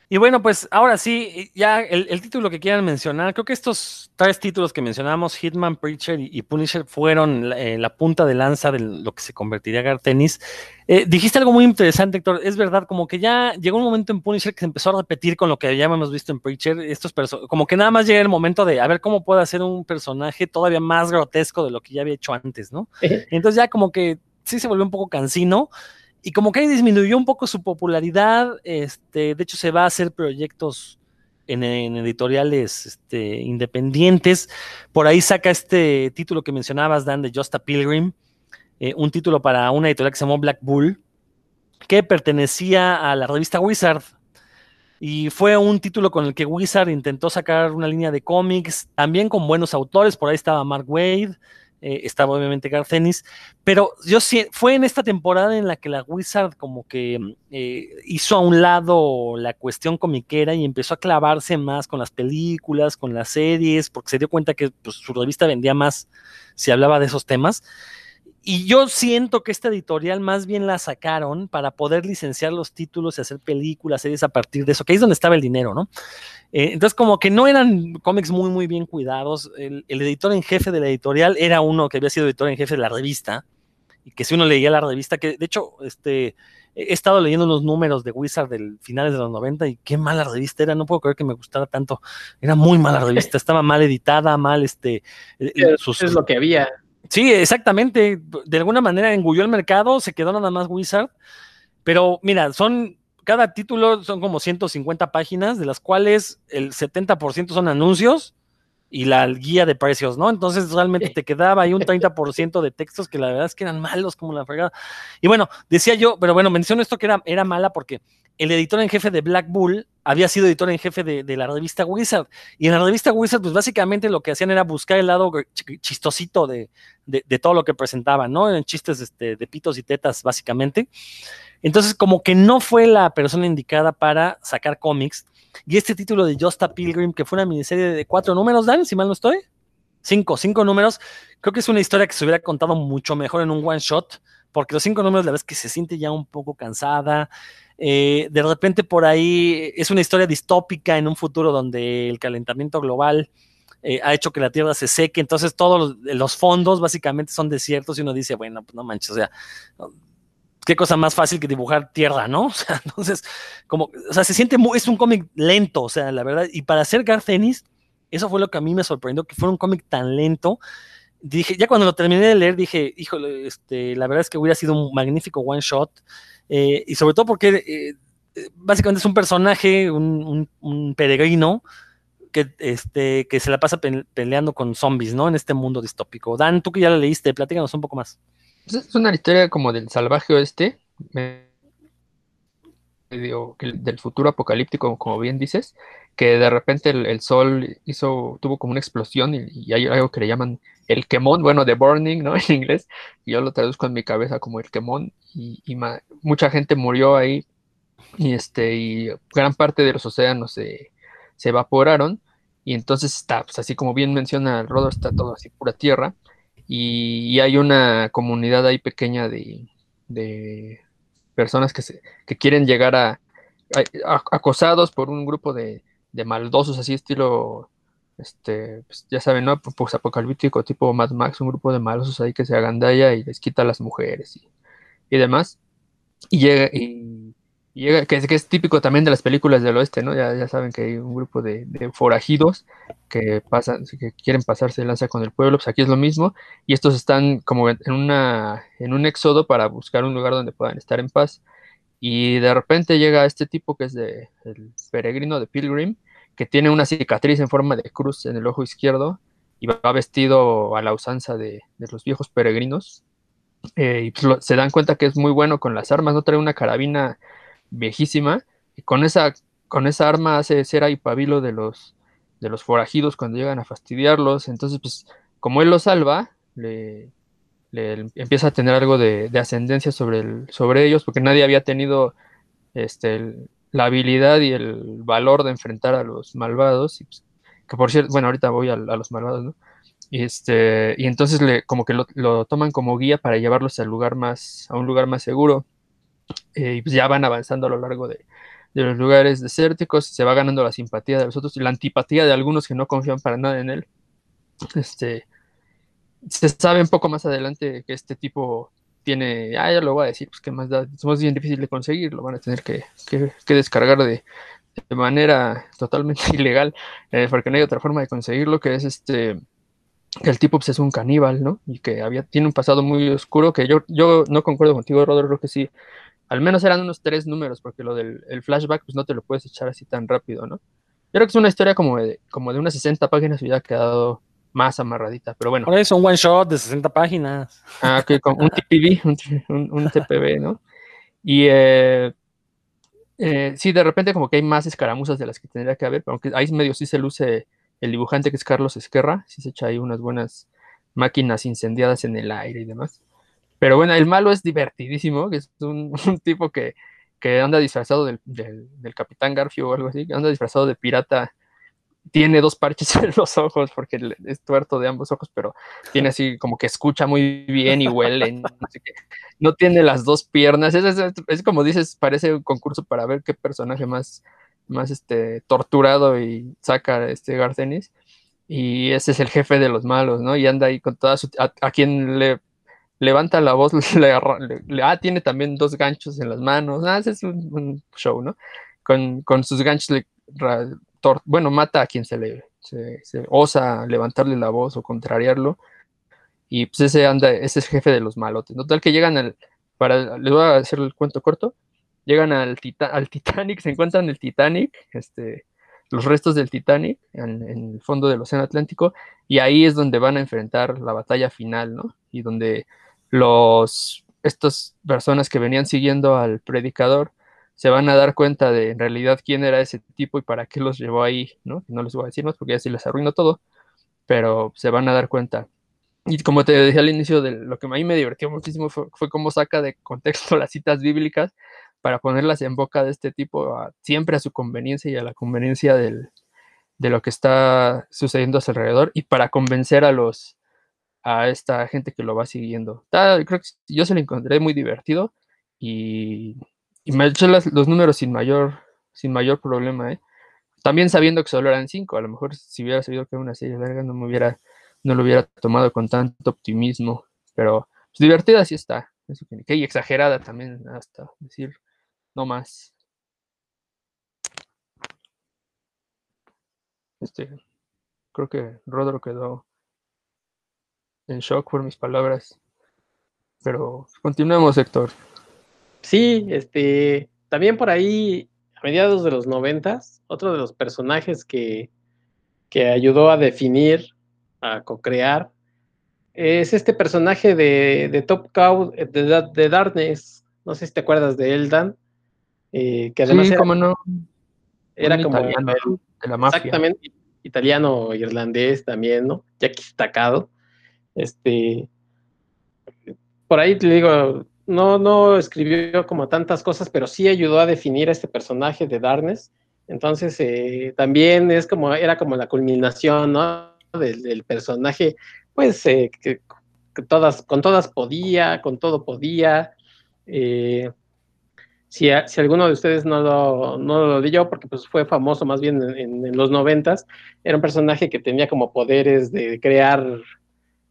Y bueno, pues ahora sí, ya el, título que quieran mencionar, creo que estos tres títulos que mencionamos, Hitman, Preacher y, Punisher, fueron eh, la, punta de lanza de lo que se convertiría Gartenis. Eh, dijiste algo muy interesante, Héctor, es verdad, como que ya llegó un momento en Punisher que se empezó a repetir con lo que ya hemos visto en Preacher, estos como que nada más llega el momento de a ver cómo puede hacer un personaje todavía más grotesco de lo que ya había hecho antes, ¿no? Entonces ya como que sí se volvió un poco cansino y como que ahí disminuyó un poco su popularidad, este, de hecho se va a hacer proyectos en, editoriales este, independientes, por ahí saca este título que mencionabas, Dan, de Just a Pilgrim, eh, un título para una editorial que se llamó Black Bull, que pertenecía a la revista Wizard, y fue un título con el que Wizard intentó sacar una línea de cómics, también con buenos autores, por ahí estaba Mark Wade, eh, estaba obviamente Garcenis, pero yo sí, fue en esta temporada en la que la Wizard como que eh, hizo a un lado la cuestión comiquera y empezó a clavarse más con las películas, con las series, porque se dio cuenta que pues, su revista vendía más si hablaba de esos temas. Y yo siento que esta editorial más bien la sacaron para poder licenciar los títulos y hacer películas, series a partir de eso, que ahí es donde estaba el dinero, ¿no? Eh, entonces, como que no eran cómics muy, muy bien cuidados. El, editor en jefe de la editorial era uno que había sido editor en jefe de la revista, y que si uno leía la revista, que de hecho, este, he estado leyendo unos números de Wizard del finales de los 90 y qué mala revista era, no puedo creer que me gustara tanto. Era muy mala revista, estaba mal editada, mal, este... Eh, eso es lo que había. Sí, exactamente. De alguna manera engulló el mercado, se quedó nada más Wizard. Pero mira, son cada título son como 150 páginas, de las cuales el 70% son anuncios y la guía de precios, ¿no? Entonces realmente te quedaba ahí un 30% de textos que la verdad es que eran malos como la fregada. Y bueno, decía yo, pero bueno, menciono esto que era, era mala porque el editor en jefe de Black Bull había sido editor en jefe de, la revista Wizard. Y en la revista Wizard, pues básicamente lo que hacían era buscar el lado chistosito de, todo lo que presentaban, ¿no? En chistes este, de pitos y tetas, básicamente. Entonces, como que no fue la persona indicada para sacar cómics. Y este título de Just a Pilgrim, que fue una miniserie de cuatro números, Dan, si mal no estoy. Cinco, cinco números. Creo que es una historia que se hubiera contado mucho mejor en un one shot, porque los cinco números, la verdad es que se siente ya un poco cansada. Eh, de repente por ahí es una historia distópica en un futuro donde el calentamiento global eh, ha hecho que la Tierra se seque, entonces todos los, fondos básicamente son desiertos y uno dice, bueno, pues no manches, o sea, qué cosa más fácil que dibujar tierra, ¿no? *laughs* O sea, entonces, como, o sea, se siente muy, es un cómic lento, o sea, la verdad, y para hacer Garth Ennis, eso fue lo que a mí me sorprendió, que fuera un cómic tan lento. Dije, ya cuando lo terminé de leer, dije, híjole, este, la verdad es que hubiera sido un magnífico one shot. Eh, y sobre todo porque eh, básicamente es un personaje, un, peregrino, que, este, que se la pasa peleando con zombies, ¿no? En este mundo distópico. Dan, tú que ya la leíste, platícanos un poco más. Es una historia como del salvaje oeste, del futuro apocalíptico, como bien dices, que de repente el, sol hizo, tuvo como una explosión y, hay algo que le llaman el quemón, bueno, de burning, ¿no? *laughs* En inglés, y yo lo traduzco en mi cabeza como el quemón, y, mucha gente murió ahí, y este, y gran parte de los océanos se, evaporaron, y entonces está, pues así como bien menciona el Rodo, está todo así pura tierra, y, hay una comunidad ahí pequeña de personas que, se, que quieren llegar a, acosados por un grupo de, de maldosos así estilo este, pues, ya saben, ¿no? Pues apocalíptico tipo Mad Max, un grupo de maldosos ahí que se agandalla y les quita a las mujeres y, demás. Y llega, y, llega que, es típico también de las películas del oeste, ¿no? Ya, ya saben que hay un grupo de, forajidos que pasan, que quieren pasarse de lanza con el pueblo, pues aquí es lo mismo, y estos están como en una, en un éxodo para buscar un lugar donde puedan estar en paz. Y de repente llega este tipo que es de el peregrino de Pilgrim, que tiene una cicatriz en forma de cruz en el ojo izquierdo y va vestido a la usanza de, los viejos peregrinos. Eh, y pues se dan cuenta que es muy bueno con las armas, no trae una carabina viejísima y con esa, con esa arma hace cera y pabilo de los, de los forajidos cuando llegan a fastidiarlos. Entonces, pues como él lo salva, le, le empieza a tener algo de, ascendencia sobre, el, sobre ellos, porque nadie había tenido este, la habilidad y el valor de enfrentar a los malvados. Y, pues, que por cierto, bueno, ahorita voy a, los malvados, ¿no? Y, este, y entonces le, como que lo, toman como guía para llevarlos al lugar más, a un lugar más seguro. Eh, pues ya van avanzando a lo largo de, de los lugares desérticos, se va ganando la simpatía de los otros y la antipatía de algunos que no confían para nada en él. Este, se sabe un poco más adelante que este tipo tiene, ah, ya lo voy a decir, pues que más da, es bien difícil de conseguir, lo van a tener que, descargar de, manera totalmente *laughs* ilegal, eh, porque no hay otra forma de conseguirlo, que es este, que el tipo pues, es un caníbal, ¿no? Y que había, tiene un pasado muy oscuro, que yo, yo no concuerdo contigo, creo que sí, al menos eran unos tres números, porque lo del flashback pues no te lo puedes echar así tan rápido, ¿no? Yo creo que es una historia como de, como de unas 60 páginas ha quedado más amarradita, pero bueno. Por eso, un one shot de 60 páginas. Ah, ok, con un *laughs* TPB, un, un, TPB, ¿no? Y eh, eh, sí, de repente como que hay más escaramuzas de las que tendría que haber, pero aunque ahí medio sí se luce el dibujante que es Carlos Esquerra, sí se echa ahí unas buenas máquinas incendiadas en el aire y demás. Pero bueno, el malo es divertidísimo, que es un, *laughs* tipo que, que, anda disfrazado del, del, Capitán Garfio o algo así, que anda disfrazado de pirata tiene dos parches *laughs* en los ojos porque es tuerto de ambos ojos, pero tiene así como que escucha muy bien y huele. no, tiene las dos piernas. Es, como dices, parece un concurso para ver qué personaje más, más este, torturado y saca este Garcenis. Y ese es el jefe de los malos, ¿no? Y anda ahí con toda su. A, quien le levanta la voz, *laughs* le, ah, tiene también dos ganchos en las manos. Ah, es un, show, ¿no? Con, con sus ganchos le bueno, mata a quien se le se, osa levantarle la voz o contrariarlo. Y pues ese anda, ese es jefe de los malotes. No tal que llegan al, para, les voy a hacer el cuento corto, llegan al, al Titanic, *laughs* se encuentran el Titanic, este, los restos del Titanic en, en, el fondo del Océano Atlántico, y ahí es donde van a enfrentar la batalla final, ¿no? Y donde los, estas personas que venían siguiendo al predicador se van a dar cuenta de en realidad quién era ese tipo y para qué los llevó ahí, ¿no? No les voy a decir más porque ya sí les arruino todo, pero se van a dar cuenta. Y como te decía al inicio, de lo que a mí me divirtió muchísimo fue, cómo saca de contexto *laughs* las citas bíblicas para ponerlas en boca de este tipo, siempre a su conveniencia y a la conveniencia del, de lo que está sucediendo a su alrededor y para convencer a los a esta gente que lo va siguiendo. creo que yo se lo encontré muy divertido y y me eché los números sin mayor, sin mayor problema, ¿eh? También sabiendo que solo eran cinco, a lo mejor si hubiera sabido que era una serie larga no me hubiera, no lo hubiera tomado con tanto optimismo, pero pues, divertida sí está, y exagerada también, hasta decir, no más. Este, creo que Rodro quedó en shock por mis palabras, pero continuemos, Héctor. Sí, este, también por ahí, a mediados de los noventas, otro de los personajes que, que ayudó a definir, a co-crear, es este personaje de, de Top Cow, de, de, Darkness, no sé si te acuerdas de Eldan, eh, que además era, como no, era como italiano, de la mafia. Exactamente, italiano, irlandés también, ¿no? Ya destacado. Este, por ahí te digo, no, no escribió como tantas cosas, pero sí ayudó a definir a este personaje de Darkness. Entonces, eh, también es como, era como la culminación, ¿no? Del, personaje, pues, eh, que, todas, con todas podía, con todo podía. Eh, si, si, alguno de ustedes no lo, no lo porque pues fue famoso más bien en, en los noventas, era un personaje que tenía como poderes de crear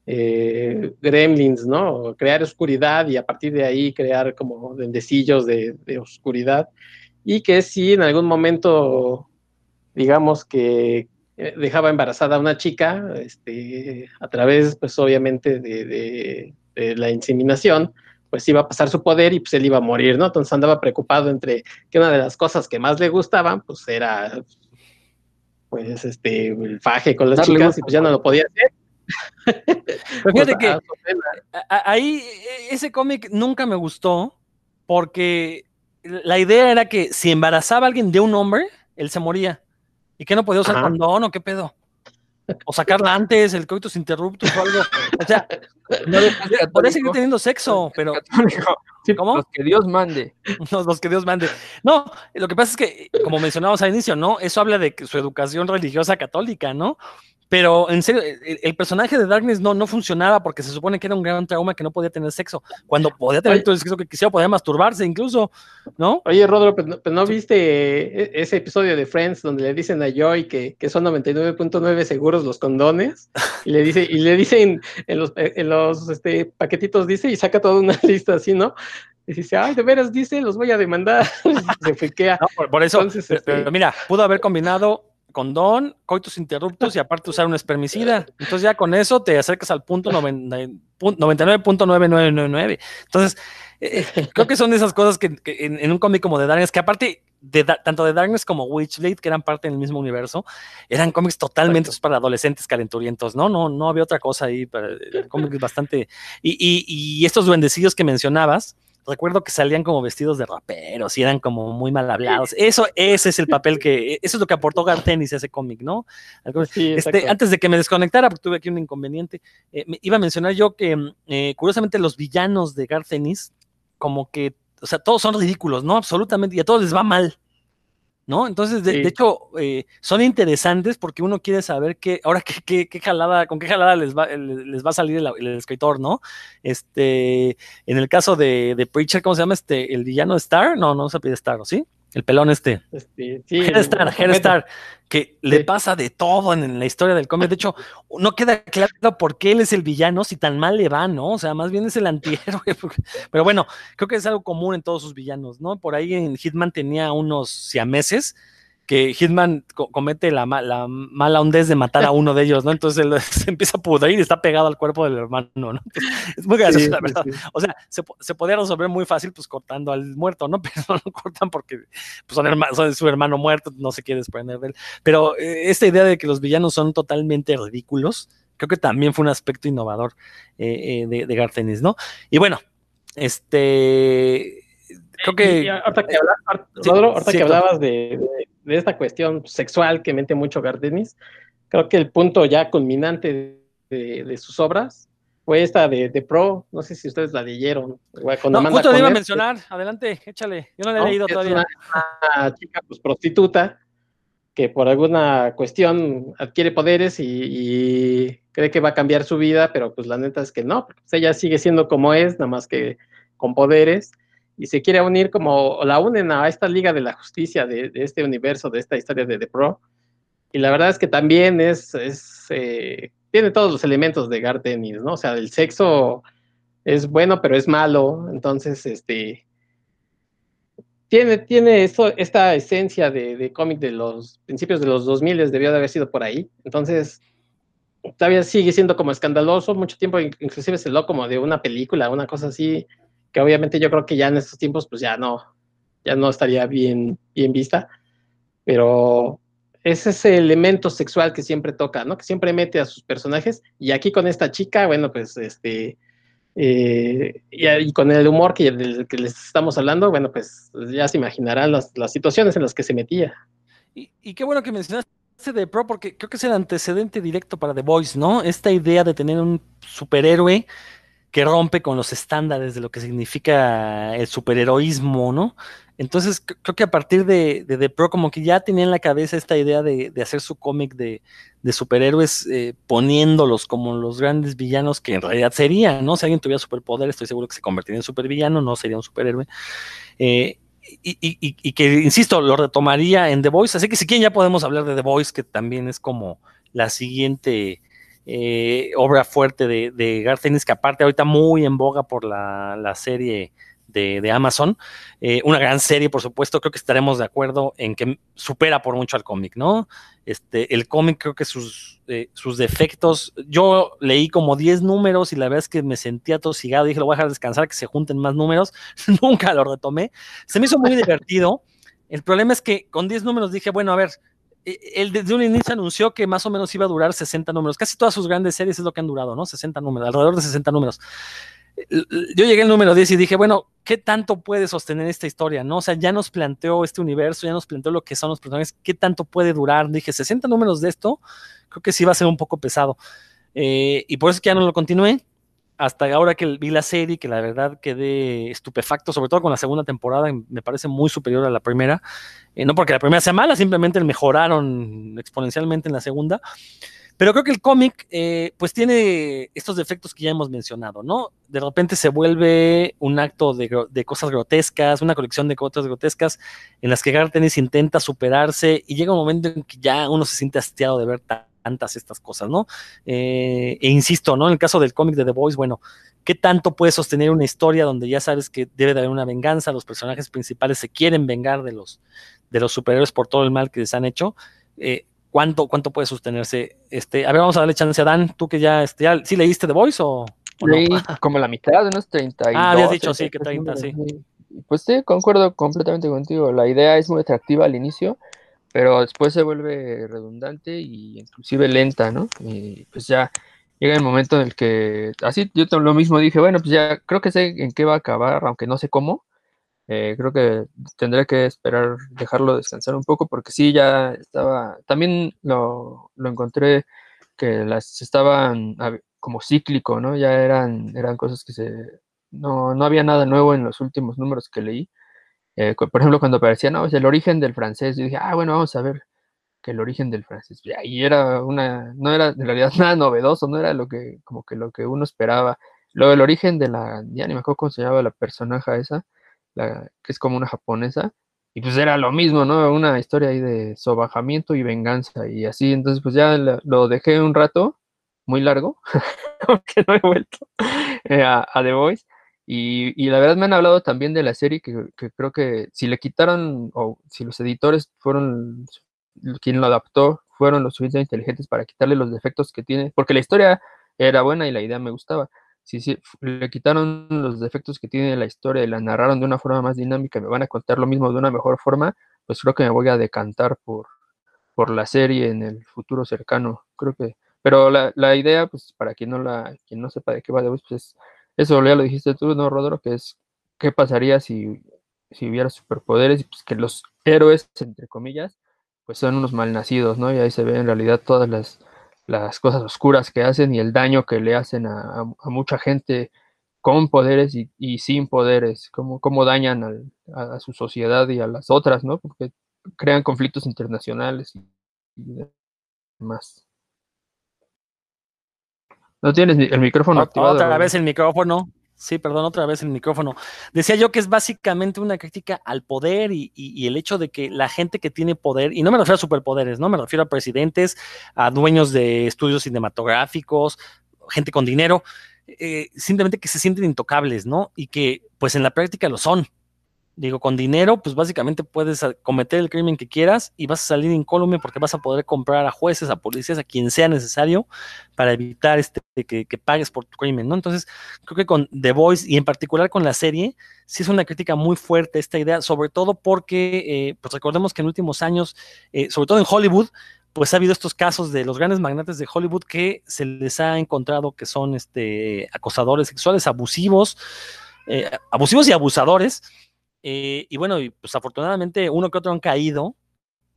eh, gremlins, ¿no? Crear oscuridad y a partir de ahí crear como dendecillos de, oscuridad y que si en algún momento, digamos que eh, dejaba embarazada a una chica, este, a través, pues obviamente, de, la inseminación, pues iba a pasar su poder y pues él iba a morir, ¿no? Entonces andaba preocupado entre que una de las cosas que más le gustaban, pues era, pues, este, el faje con las chicas y pues ya no lo podía hacer *laughs* fíjate que ahí e, ese cómic nunca me gustó porque la idea era que si embarazaba a alguien de un hombre, él se moría. ¿Y que no podía usar condón o qué pedo? o sacarla antes, el coitus interruptus o algo. O sea, *laughs* no, podría seguir teniendo sexo, pero. ¿Cómo? Los que Dios mande. *laughs* Los, los, que Dios mande. No, lo que pasa es que, como mencionamos al inicio, ¿no? Eso habla de su educación religiosa católica, ¿no? Pero en serio, el, personaje de Darkness no, no funcionaba porque se supone que era un gran trauma que no podía tener sexo. Cuando podía tener todo el sexo que quisiera, podía masturbarse incluso, ¿no? Oye, Rodro, pues no, pues no, viste e, ese episodio de Friends donde le dicen a Joy que, que son 99.9 seguros los condones y le, dice, y le dicen en los, en los este, paquetitos, dice, y saca toda una *laughs* lista así, ¿no? Y dice, ay, de veras, dice, los voy a demandar. *laughs* se friquea. por, eso, este pero mira, pudo haber combinado condón, coitus interruptus y aparte usar un espermicida. Entonces ya con eso te acercas al punto 99.9999. Entonces, eh, eh, creo que son esas cosas que, en, un cómic como de Darkness, que aparte de, tanto de Darkness como Witchblade, que eran parte del mismo universo, eran cómics totalmente para adolescentes calenturientos, ¿no? No, no había otra cosa ahí, para, cómics bastante... Y, y, y estos duendecillos que mencionabas, recuerdo que salían como vestidos de raperos y eran como muy mal hablados. Eso, ese es el papel que, eso es lo que aportó Gartenis a ese cómic, ¿no? este, antes de que me desconectara, porque tuve aquí un inconveniente, eh, iba a mencionar yo que, mm, eh, curiosamente, los villanos de Gartenis, como que, o sea, todos son ridículos, ¿no? Absolutamente, y a todos les va mal. ¿No? Entonces, de, hecho, eh, son interesantes porque uno quiere saber qué, ahora qué, qué, jalada, con qué jalada les va, les va a salir el, escritor, ¿no? Este, en el caso de, de, Preacher, ¿cómo se llama este? ¿El villano Star? No, no se pide Star, ¿sí? El pelón este. este sí, *laughs* Star, que le pasa de todo en, la historia del cómic. De hecho, no queda claro por qué él es el villano si tan mal le va, ¿no? O sea, más bien es el antihéroe. *laughs* Pero bueno, creo que es algo común en todos sus villanos, ¿no? Por ahí en Hitman tenía unos siameses que Hitman comete la, mala hondez de matar a uno de ellos, ¿no? Entonces él *laughs* se empieza a pudrir y está pegado al cuerpo del hermano, ¿no? es muy gracioso, la verdad. O sea, se, se, podría resolver muy fácil, pues cortando al muerto, ¿no? *laughs* Pero no lo cortan porque pues, son, son su hermano muerto, no se quiere desprender de él. Pero eh, esta idea de que los villanos son totalmente ridículos, creo que también fue un aspecto innovador eh, eh, de, de Gartenis, ¿no? Y bueno, este creo que. ahorita que, hablabas, de, esta cuestión sexual que mente mucho Gardenis, creo que el punto ya culminante de, sus obras fue esta de, Pro. No sé si ustedes la leyeron. no, justo te iba a mencionar. Adelante, échale. Yo no la he leído todavía. Una, chica pues, prostituta que por alguna cuestión adquiere poderes y, cree que va a cambiar su vida, pero pues la neta es que no, pues, ella sigue siendo como es, nada más que con poderes y se quiere unir como la unen a esta Liga de la Justicia de, este universo, de esta historia de The Pro. Y la verdad es que también es, es eh, tiene todos los elementos de Gardenis, ¿no? O sea, el sexo es bueno, pero es malo. Entonces, este, tiene, tiene esto, esta esencia de, de cómic de los principios de los 2000, debió de haber sido por ahí. Entonces, todavía sigue siendo como escandaloso. Mucho tiempo, inclusive se lo como de una película, una cosa así que obviamente yo creo que ya en estos tiempos pues ya no, ya no estaría bien, bien vista, pero es ese elemento sexual que siempre toca, ¿no? Que siempre mete a sus personajes y aquí con esta chica, bueno, pues este, eh, y, con el humor que, que les estamos hablando, bueno, pues ya se imaginarán las, las situaciones en las que se metía. Y, y qué bueno que mencionaste de Pro porque creo que es el antecedente directo para The Voice, ¿no? Esta idea de tener un superhéroe que rompe con los estándares de lo que significa el superheroísmo, ¿no? Entonces, creo que a partir de, de The Pro, como que ya tenía en la cabeza esta idea de, hacer su cómic de, superhéroes eh, poniéndolos como los grandes villanos que en realidad serían, ¿no? Si alguien tuviera superpoder, estoy seguro que se convertiría en supervillano, no sería un superhéroe. Eh, y, y, que, insisto, lo retomaría en The Voice. Así que si quieren ya podemos hablar de The Voice, que también es como la siguiente eh, obra fuerte de, de Garth que aparte ahorita muy en boga por la, serie de, Amazon. Eh, una gran serie, por supuesto, creo que estaremos de acuerdo en que supera por mucho al cómic, ¿no? Este, el cómic creo que sus, eh, sus defectos, yo leí como 10 números y la verdad es que me sentía tosigado, dije, lo voy a dejar descansar, que se junten más números, *laughs* nunca lo retomé. Se me hizo muy *laughs* divertido. El problema es que con 10 números dije, bueno, a ver, él desde un inicio anunció que más o menos iba a durar 60 números. Casi todas sus grandes series es lo que han durado, ¿no? 60 números, alrededor de 60 números. Yo llegué al número 10 y dije, bueno, ¿qué tanto puede sostener esta historia? ¿No? O sea, ya nos planteó este universo, ya nos planteó lo que son los personajes, ¿qué tanto puede durar? Dije, 60 números de esto, creo que sí va a ser un poco pesado. Eh, y por eso es que ya no lo continué. Hasta ahora que vi la serie, que la verdad quedé estupefacto, sobre todo con la segunda temporada, me parece muy superior a la primera. Eh, no porque la primera sea mala, simplemente mejoraron exponencialmente en la segunda. Pero creo que el cómic, eh, pues tiene estos defectos que ya hemos mencionado, ¿no? De repente se vuelve un acto de, cosas grotescas, una colección de cosas grotescas en las que Gartenis intenta superarse y llega un momento en que ya uno se siente hastiado de ver tantas estas cosas, ¿no? Eh, e insisto, ¿no? En el caso del cómic de The Boys, bueno, ¿qué tanto puede sostener una historia donde ya sabes que debe de haber una venganza, los personajes principales se quieren vengar de los, de los superhéroes por todo el mal que les han hecho? Eh, ¿Cuánto, cuánto puede sostenerse? Este, a ver, vamos a darle chance a Dan, tú que ya, este, ya ¿sí leíste The Voice o, Leí como la mitad, de unos 30. Ah, habías dicho, sí, que 30, sí. Pues sí, concuerdo completamente contigo. La idea es muy atractiva al inicio, pero después se vuelve redundante y inclusive lenta, ¿no? Y pues ya llega el momento en el que, así yo lo mismo dije, bueno, pues ya creo que sé en qué va a acabar, aunque no sé cómo, eh, creo que tendré que esperar, dejarlo descansar un poco, porque sí, ya estaba, también lo, encontré que las estaban como cíclico, ¿no? Ya eran, eran cosas que se, no, no había nada nuevo en los últimos números que leí. Eh, por ejemplo, cuando aparecía, no, es el origen del francés, yo dije, ah, bueno, vamos a ver que el origen del francés. Y era una, no era en realidad *laughs* nada novedoso, no era lo que, como que lo que uno esperaba. Luego el origen de la, ya ni me acuerdo cómo se llamaba la personaje esa, que es como una japonesa, y pues era lo mismo, ¿no? Una historia ahí de sobajamiento y venganza y así, entonces pues ya lo dejé un rato, muy largo, *laughs* aunque no he vuelto eh, a, The Voice. Y, la verdad me han hablado también de la serie que, creo que si le quitaron o si los editores fueron quien lo adaptó, fueron los suficientemente inteligentes para quitarle los defectos que tiene, porque la historia era buena y la idea me gustaba, si, le quitaron los defectos que tiene la historia y la narraron de una forma más dinámica y me van a contar lo mismo de una mejor forma, pues creo que me voy a decantar por, por la serie en el futuro cercano. Creo que, pero la, la idea, pues para quien no la, quien no sepa de qué va de pues es, eso ya lo dijiste tú, ¿no, Rodro? Que es qué pasaría si, si hubiera superpoderes y pues que los héroes, entre comillas, pues son unos malnacidos, ¿no? Y ahí se ve en realidad todas las las cosas oscuras que hacen y el daño que le hacen a, mucha gente con poderes y, sin poderes, cómo, cómo dañan a, su sociedad y a las otras, ¿no? Porque crean conflictos internacionales y, demás. No tienes el micrófono activado. Otra vez el micrófono. Sí, perdón, otra vez el micrófono. Decía yo que es básicamente una crítica al poder y, el hecho de que la gente que tiene poder, y no me refiero a superpoderes, no me refiero a presidentes, a dueños de estudios cinematográficos, gente con dinero, eh, simplemente que se sienten intocables, ¿no? Y que pues en la práctica lo son. Digo, con dinero, pues básicamente puedes cometer el crimen que quieras y vas a salir incólume porque vas a poder comprar a jueces, a policías, a quien sea necesario para evitar este, que, pagues por tu crimen, ¿no? Entonces, creo que con The Voice y en particular con la serie, sí es una crítica muy fuerte esta idea, sobre todo porque, eh, pues recordemos que en últimos años, eh, sobre todo en Hollywood, pues ha habido estos casos de los grandes magnates de Hollywood que se les ha encontrado que son este, acosadores sexuales, abusivos, eh, abusivos y abusadores eh, y bueno, pues afortunadamente uno que otro han caído.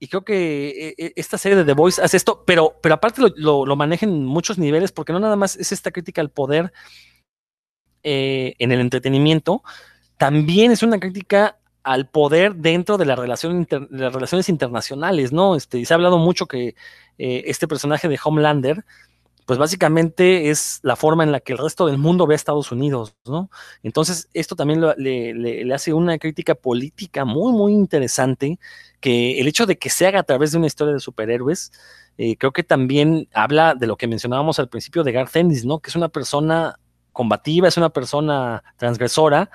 Y creo que eh, eh, esta serie de The Voice hace esto, pero, pero aparte lo, lo, maneja en muchos niveles, porque no nada más es esta crítica al poder en el entretenimiento, también es una crítica al poder dentro de, la relación las relaciones internacionales, ¿no? Este, se ha hablado mucho que este personaje de Homelander pues básicamente es la forma en la que el resto del mundo ve a Estados Unidos, ¿no? Entonces, esto también le, hace una crítica política muy, muy interesante, que el hecho de que se haga a través de una historia de superhéroes, eh, creo que también habla de lo que mencionábamos al principio de Garth Ennis, ¿no? Que es una persona combativa, es una persona transgresora,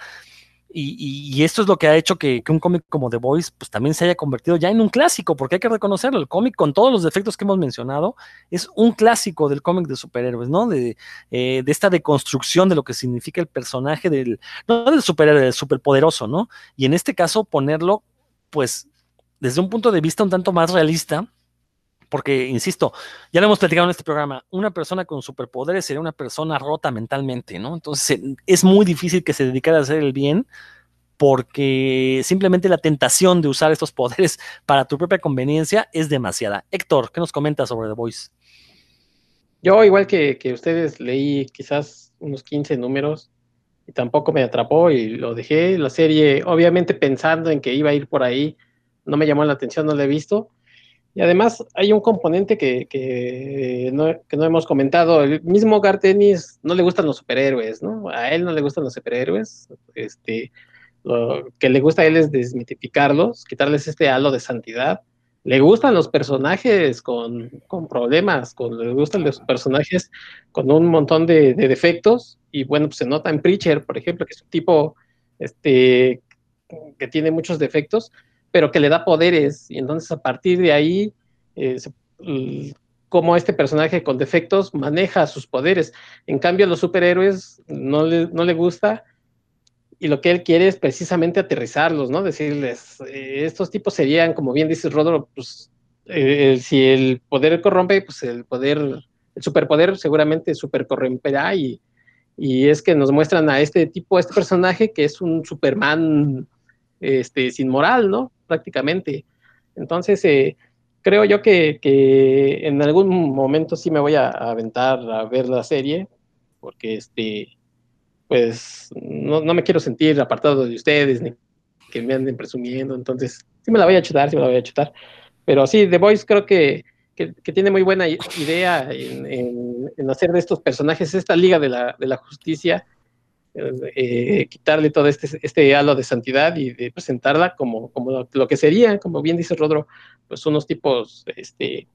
y, esto es lo que ha hecho que, un cómic como The Voice pues también se haya convertido ya en un clásico, porque hay que reconocerlo, el cómic con todos los defectos que hemos mencionado es un clásico del cómic de superhéroes, ¿no? De, eh, de, esta deconstrucción de lo que significa el personaje del, no del superhéroe, del superpoderoso, ¿no? Y en este caso ponerlo pues desde un punto de vista un tanto más realista, porque, insisto, ya lo hemos platicado en este programa, una persona con superpoderes sería una persona rota mentalmente, ¿no? Entonces es muy difícil que se dedicara a hacer el bien porque simplemente la tentación de usar estos poderes *laughs* para tu propia conveniencia es demasiada. Héctor, ¿qué nos comentas sobre The Voice? Yo, igual que, que ustedes, leí quizás unos 15 números y tampoco me atrapó y lo dejé. La serie, obviamente pensando en que iba a ir por ahí, no me llamó la atención, no la he visto. Y además hay un componente que, que, no, que no hemos comentado. El mismo Gartenis no le gustan los superhéroes, ¿no? A él no le gustan los superhéroes. Este, lo que le gusta a él es desmitificarlos, quitarles este halo de santidad. Le gustan los personajes con, con problemas, le gustan los personajes con un montón de, de, defectos. Y bueno, pues se nota en Preacher, por ejemplo, que es un tipo este, que tiene muchos defectos, pero que le da poderes. Y entonces a partir de ahí, eh, como este personaje con defectos maneja sus poderes. En cambio, a los superhéroes no le, no le gusta y lo que él quiere es precisamente aterrizarlos, ¿no? Decirles, eh, estos tipos serían, como bien dice Rodro, pues eh, si el poder corrompe, pues el poder, el superpoder seguramente supercorromperá y, y es que nos muestran a este tipo, a este personaje que es un Superman este, sin moral, ¿no? Prácticamente. Entonces, eh, creo yo que, en algún momento sí me voy a, aventar a ver la serie, porque este, pues no, no, me quiero sentir apartado de ustedes, ni que me anden presumiendo, entonces sí me la voy a chutar, sí me la voy a chutar. Pero sí, The Voice creo que, que, que tiene muy buena idea en, en, en, hacer de estos personajes esta liga de la, de la justicia eh, quitarle todo este, este halo de santidad y de presentarla como, como lo que sería, como bien dice Rodro, pues unos tipos este,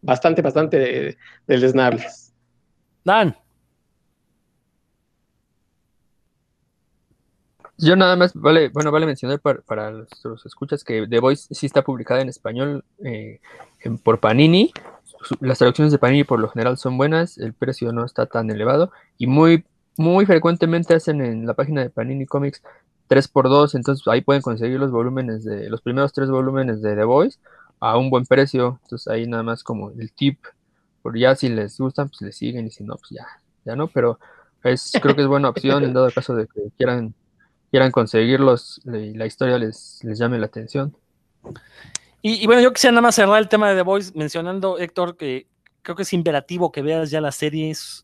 bastante, bastante deleznables. Dan. Yo nada más, vale, bueno, vale mencionar para, para los, los, escuchas que The Voice sí está publicada en español eh, en, por Panini. Las traducciones de Panini por lo general son buenas, el precio no está tan elevado y muy muy frecuentemente hacen en la página de Panini Comics 3x2, entonces ahí pueden conseguir los volúmenes de los primeros tres volúmenes de The Voice a un buen precio. Entonces ahí nada más como el tip, por ya si les gustan, pues les siguen y si no, pues ya, ya no, pero es, creo que es buena opción en dado caso de que quieran, quieran conseguirlos y la historia les, les llame la atención. Y, y, bueno, yo quisiera nada más cerrar el tema de The Voice mencionando, Héctor, que creo que es imperativo que veas ya las series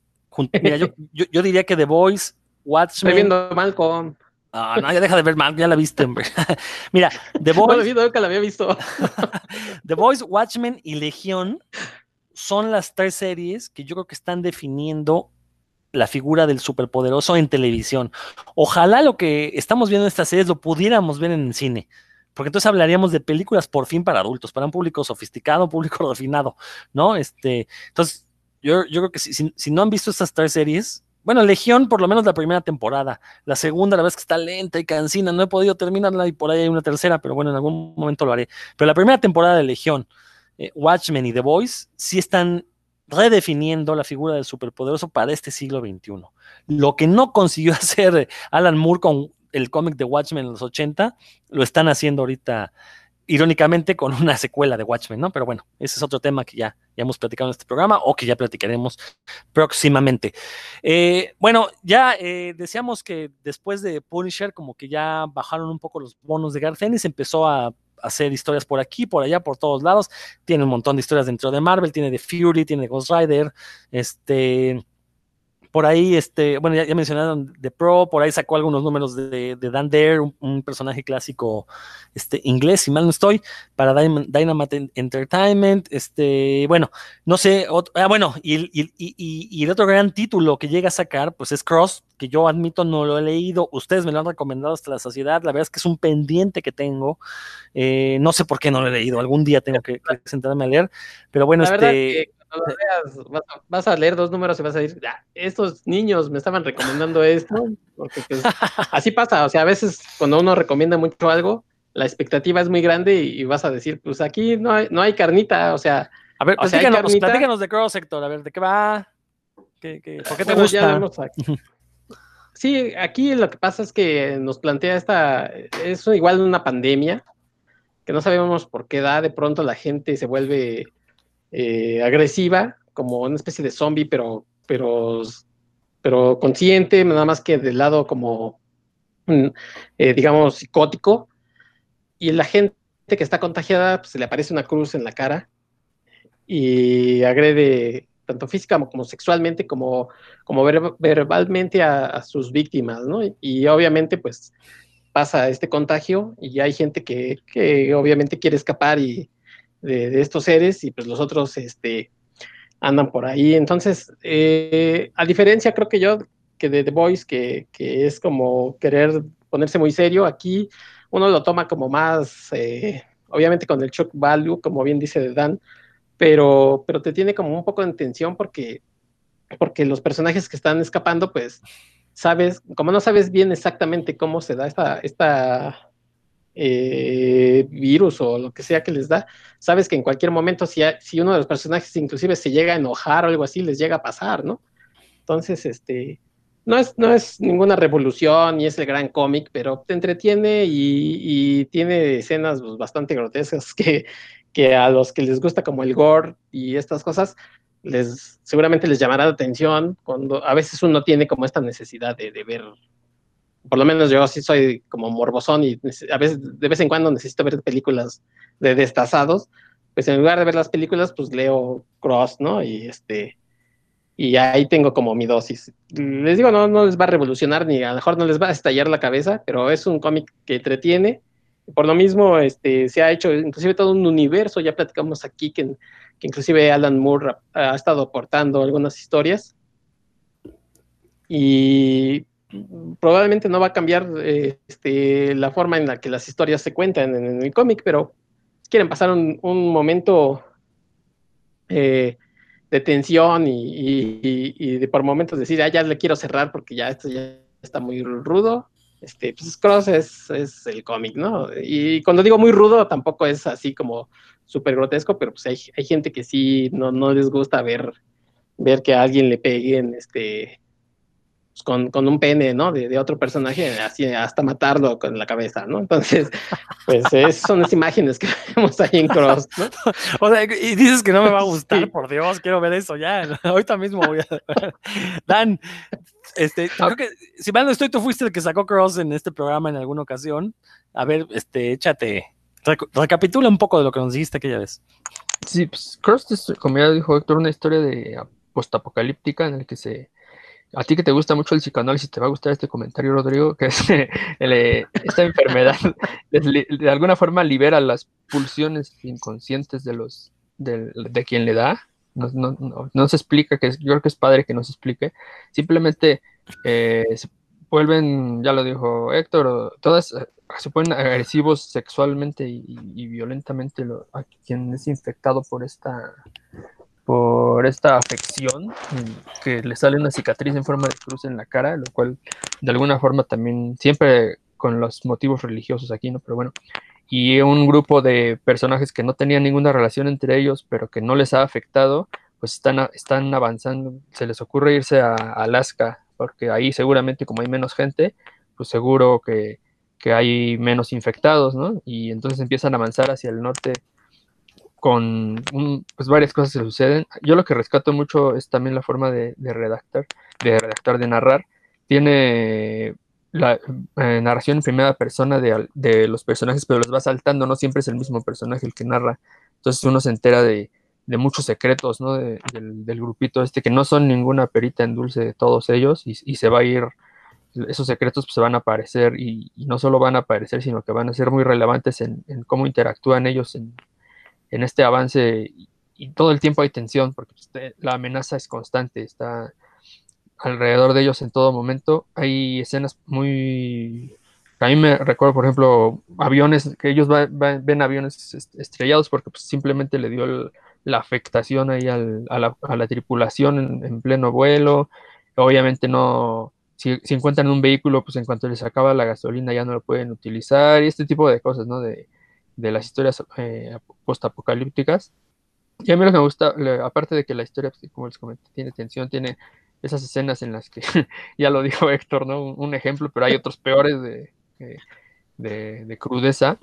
Mira, yo, *laughs* yo, yo, diría que The Voice, Watchmen. Estoy viendo Malcolm. Ah, no, ya deja de ver Malcolm, ya la viste, hombre. *laughs* Mira, The *laughs* Voice. No, visto, nunca la había visto. The Voice, Watchmen y Legión son las tres series que yo creo que están definiendo la figura del superpoderoso en televisión. Ojalá lo que estamos viendo en estas series lo pudiéramos ver en el cine. Porque entonces hablaríamos de películas por fin para adultos, para un público sofisticado, un público refinado, ¿no? Este, entonces, yo, yo creo que si, si, si, no han visto estas tres series, bueno, Legión, por lo menos la primera temporada. La segunda, la vez que está lenta y cansina, no he podido terminarla y por ahí hay una tercera, pero bueno, en algún momento lo haré. Pero la primera temporada de Legión, eh, Watchmen y The Voice, sí están redefiniendo la figura del superpoderoso para este siglo XXI. Lo que no consiguió *laughs* hacer Alan Moore con el cómic de Watchmen en los 80, lo están haciendo ahorita irónicamente con una secuela de Watchmen, ¿no? Pero bueno, ese es otro tema que ya, ya hemos platicado en este programa o que ya platicaremos próximamente. Eh, bueno, ya eh, decíamos que después de Punisher, como que ya bajaron un poco los bonos de Garth Ennis, empezó a hacer historias por aquí, por allá, por todos lados. Tiene un montón de historias dentro de Marvel, tiene de Fury, tiene Ghost Rider, este por ahí, este, bueno, ya, ya, mencionaron The Pro, por ahí sacó algunos números de, de Dan Dare, un, un, personaje clásico este, inglés, si mal no estoy, para Dynamite Entertainment. Este, bueno, no sé, otro, ah, bueno, y, y, y, y, el otro gran título que llega a sacar, pues es Cross, que yo admito no lo he leído, ustedes me lo han recomendado hasta la sociedad, la verdad es que es un pendiente que tengo, eh, no sé por qué no lo he leído, algún día tengo que, que sentarme a leer, pero bueno, la este veas, vas, a, vas, a, leer dos números y vas a decir, ya, estos niños me estaban recomendando esto, porque pues, *laughs* así pasa, o sea, a veces cuando uno recomienda mucho algo, la expectativa es muy grande y, y vas a decir, pues aquí no hay, no hay carnita, o sea... A ver, sea, carnita... platícanos de Cross Sector, a ver, ¿de qué va? ¿Qué, qué, ¿Por qué te bueno, gusta? Aquí. Sí, aquí lo que pasa es que nos plantea esta, es igual una pandemia, que no sabemos por qué da, de pronto la gente se vuelve eh, agresiva, como una especie de zombie, pero, pero, pero consciente, nada más que del lado como, eh, digamos, psicótico. Y la gente que está contagiada, pues, se le aparece una cruz en la cara y agrede tanto física como sexualmente, como, como verbalmente a, sus víctimas, ¿no? Y, obviamente, pues pasa este contagio y hay gente que, que obviamente quiere escapar y, de, estos seres y pues los otros este, andan por ahí. Entonces, eh, a diferencia creo que yo que de The Voice, que, que, es como querer ponerse muy serio, aquí uno lo toma como más, eh, obviamente con el shock value, como bien dice Dan, pero, pero te tiene como un poco de tensión porque, porque los personajes que están escapando, pues, sabes, como no sabes bien exactamente cómo se da esta, esta eh, virus o lo que sea que les da, sabes que en cualquier momento, si, si uno de los personajes inclusive se llega a enojar o algo así, les llega a pasar, ¿no? Entonces, este, no es, no es ninguna revolución ni es el gran cómic, pero te entretiene y, tiene escenas pues, bastante grotescas *laughs* que, que a los que les gusta como el gore y estas cosas, les seguramente les llamará la atención cuando a veces uno tiene como esta necesidad de, ver, por lo menos yo sí soy como morbosón y a veces de vez en cuando necesito ver películas de destazados, pues en lugar de ver las películas, pues leo Cross, ¿no? Y este y ahí tengo como mi dosis. Les digo, no, no les va a revolucionar ni a lo mejor no les va a estallar la cabeza, pero es un cómic que entretiene por lo mismo, este, se ha hecho inclusive todo un universo, ya platicamos aquí que, que inclusive Alan Moore ha, estado aportando algunas historias. Y probablemente no va a cambiar este, la forma en la que las historias se cuentan en, el cómic, pero quieren pasar un, momento eh, de tensión y, por momentos decir, ah, ya le quiero cerrar porque ya esto ya está muy rudo, este, pues Cross es, es el cómic, ¿no? Y cuando digo muy rudo, tampoco es así como súper grotesco, pero pues hay, hay, gente que sí no, no les gusta ver, ver que a alguien le peguen este, pues con, con, un pene, ¿no? De, de, otro personaje, así hasta matarlo con la cabeza, ¿no? Entonces, pues es, son las imágenes que *laughs* vemos ahí en Cross, ¿no? *laughs* O sea, y dices que no me va a gustar, por Dios, quiero ver eso ya. *laughs* Ahorita mismo voy a. Dan, este, creo que, si mal no estoy, tú fuiste el que sacó Cross en este programa en alguna ocasión. A ver, este, échate, recapitula un poco de lo que nos dijiste aquella vez. Sí, pues Cross es, como ya dijo Héctor, una historia de postapocalíptica en el que se... A ti que te gusta mucho el psicoanálisis, te va a gustar este comentario, Rodrigo, que es, esta enfermedad *laughs* de, alguna forma libera las pulsiones inconscientes de los de, de quien le da. No, se explica, que yo creo que es padre que no se explique, simplemente eh, se vuelven, ya lo dijo Héctor, todas eh, se ponen agresivos sexualmente y, violentamente a quien es infectado por esta por esta afección que le sale una cicatriz en forma de cruz en la cara, lo cual de alguna forma también siempre con los motivos religiosos aquí, ¿no? Pero bueno, y un grupo de personajes que no tenían ninguna relación entre ellos, pero que no les ha afectado, pues están, están avanzando. Se les ocurre irse a, Alaska, porque ahí seguramente como hay menos gente, pues seguro que, hay menos infectados, ¿no? Y entonces empiezan a avanzar hacia el norte con pues varias cosas se suceden. Yo lo que rescato mucho es también la forma de, de redactar, de redactar, de narrar. Tiene la eh, narración en primera persona de, los personajes, pero los va saltando, no siempre es el mismo personaje el que narra. Entonces uno se entera de, muchos secretos, ¿no? del, grupito este, que no son ninguna perita en dulce de todos ellos, y, se va a ir, esos secretos pues, se van a aparecer, y, no solo van a aparecer, sino que van a ser muy relevantes en, cómo interactúan ellos en, este avance, y, todo el tiempo hay tensión, porque pues, la amenaza es constante, está alrededor de ellos en todo momento. Hay escenas muy... A mí me recuerdo, por ejemplo, aviones, que ellos ven aviones estrellados porque pues, simplemente le dio la afectación ahí a, la, tripulación en, pleno vuelo. Obviamente no, si, encuentran un vehículo, pues en cuanto les acaba la gasolina ya no lo pueden utilizar y este tipo de cosas, ¿no? De, las historias eh, postapocalípticas. Y a mí me gusta, aparte de que la historia, pues, como les comenté, tiene tensión, tiene esas escenas en las que, *laughs* ya lo dijo Héctor, ¿no? Un, ejemplo, pero hay otros peores de, de, crudeza.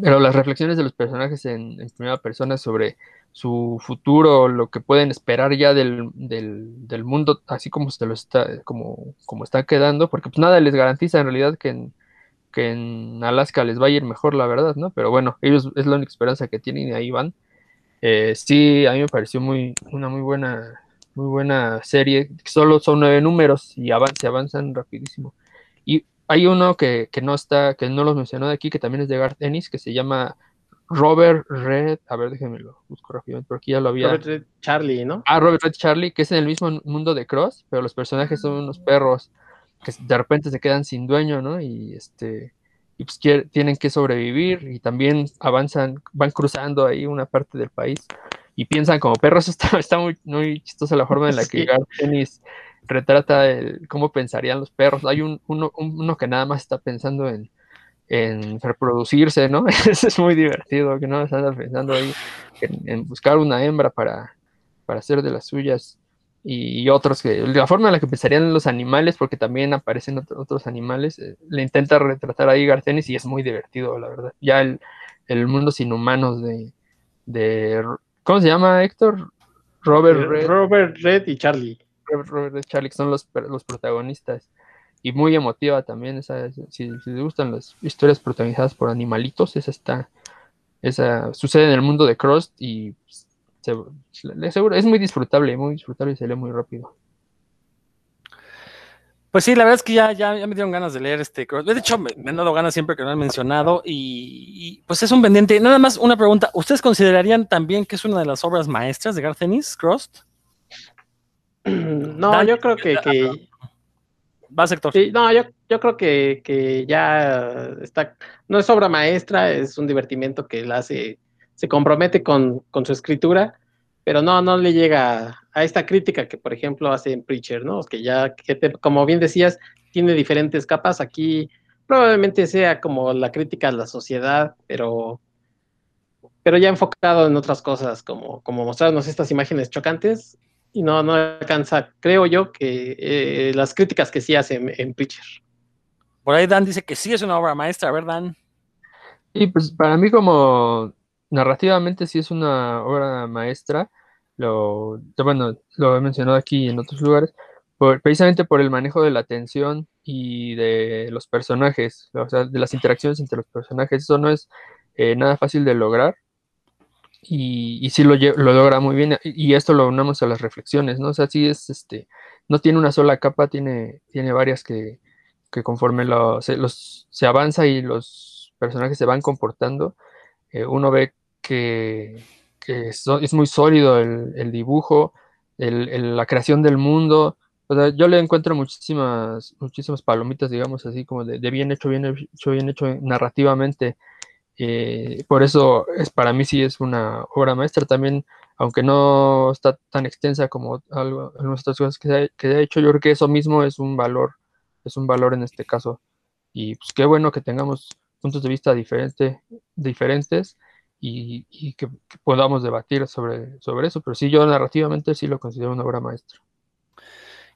Pero las reflexiones de los personajes en, primera persona sobre su futuro, lo que pueden esperar ya del, del, mundo, así como se lo está, como, como está quedando, porque pues nada les garantiza en realidad que en, que en Alaska les va a ir mejor, la verdad, ¿no? Pero bueno, ellos es la única esperanza que tienen y ahí van. Eh, sí, a mí me pareció muy, una muy buena, muy buena serie. Solo son nueve números y avanzan, avanzan rapidísimo. Y hay uno que, que, no está, que no los mencionó de aquí, que también es de Garth Ennis, que se llama Robert Red. A ver, déjenme lo busco rápidamente, porque aquí ya lo había. Robert Red Charlie, ¿no? Ah, Robert Red Charlie, que es en el mismo mundo de Cross, pero los personajes son unos perros que de repente se quedan sin dueño, ¿no? Y este y pues tienen que sobrevivir y también avanzan, van cruzando ahí una parte del país y piensan como perros. *laughs* Está, está muy, muy chistosa la forma en la que Garth Ennis retrata el, cómo pensarían los perros. Hay un, uno, uno que nada más está pensando en, en reproducirse, ¿no? *laughs* Eso es muy divertido, que no están pensando ahí en, en buscar una hembra para, para hacer de las suyas y otros que la forma en la que pensarían los animales, porque también aparecen otros animales, eh, le intenta retratar ahí Garcenis y es muy divertido, la verdad. Ya el, el mundo sin humanos de, de, ¿cómo se llama Héctor? Robert Red. Robert Red y Charlie. Robert, Red y Charlie son los, los protagonistas. Y muy emotiva también, esa, si, si les gustan las historias protagonizadas por animalitos, esa está, esa sucede en el mundo de Cross y seguro, es muy disfrutable, muy disfrutable y se lee muy rápido. Pues sí, la verdad es que ya, ya, me dieron ganas de leer este De hecho, me, han dado ganas siempre que lo han mencionado. Y, pues es un pendiente. Nada más una pregunta. ¿Ustedes considerarían también que es una de las obras maestras de Garcenis, Crossed? No, yo creo que, que... Va, sector. Sí, no, yo, yo creo que, que, ya está. No es obra maestra, es un divertimento que la hace se compromete con, su escritura, pero no, no le llega a, esta crítica que, por ejemplo, hace en Preacher, ¿no? Que ya, como bien decías, tiene diferentes capas. Aquí probablemente sea como la crítica a la sociedad, pero, pero ya enfocado en otras cosas, como, como mostrarnos estas imágenes chocantes, y no, no alcanza, creo yo, que eh, las críticas que sí hace en, en Preacher. Por ahí Dan dice que sí es una obra maestra, ¿verdad? Y pues para mí como narrativamente sí es una obra maestra. Lo, bueno, lo he mencionado aquí en otros lugares, precisamente por el manejo de la atención y de los personajes, o sea, de las interacciones entre los personajes. Eso no es eh, nada fácil de lograr. Y, y sí lo, lo, logra muy bien. Y esto lo unamos a las reflexiones, ¿no? O sea, sí es este. No tiene una sola capa, tiene, tiene varias que, que conforme los, se avanza y los personajes se van comportando, eh, uno ve que, es, muy sólido el, dibujo, la creación del mundo. yo le encuentro muchísimas, muchísimas palomitas, digamos así, como de, bien hecho, bien hecho, bien hecho narrativamente. Eh, por eso es para mí sí es una obra maestra también, aunque no está tan extensa como algunas otras cosas que ha, que ha hecho, yo creo que eso mismo es un valor, es un valor en este caso. Y pues qué bueno que tengamos puntos de vista diferente, diferentes y, que, podamos debatir sobre, sobre eso, pero sí, yo narrativamente sí lo considero una obra maestra.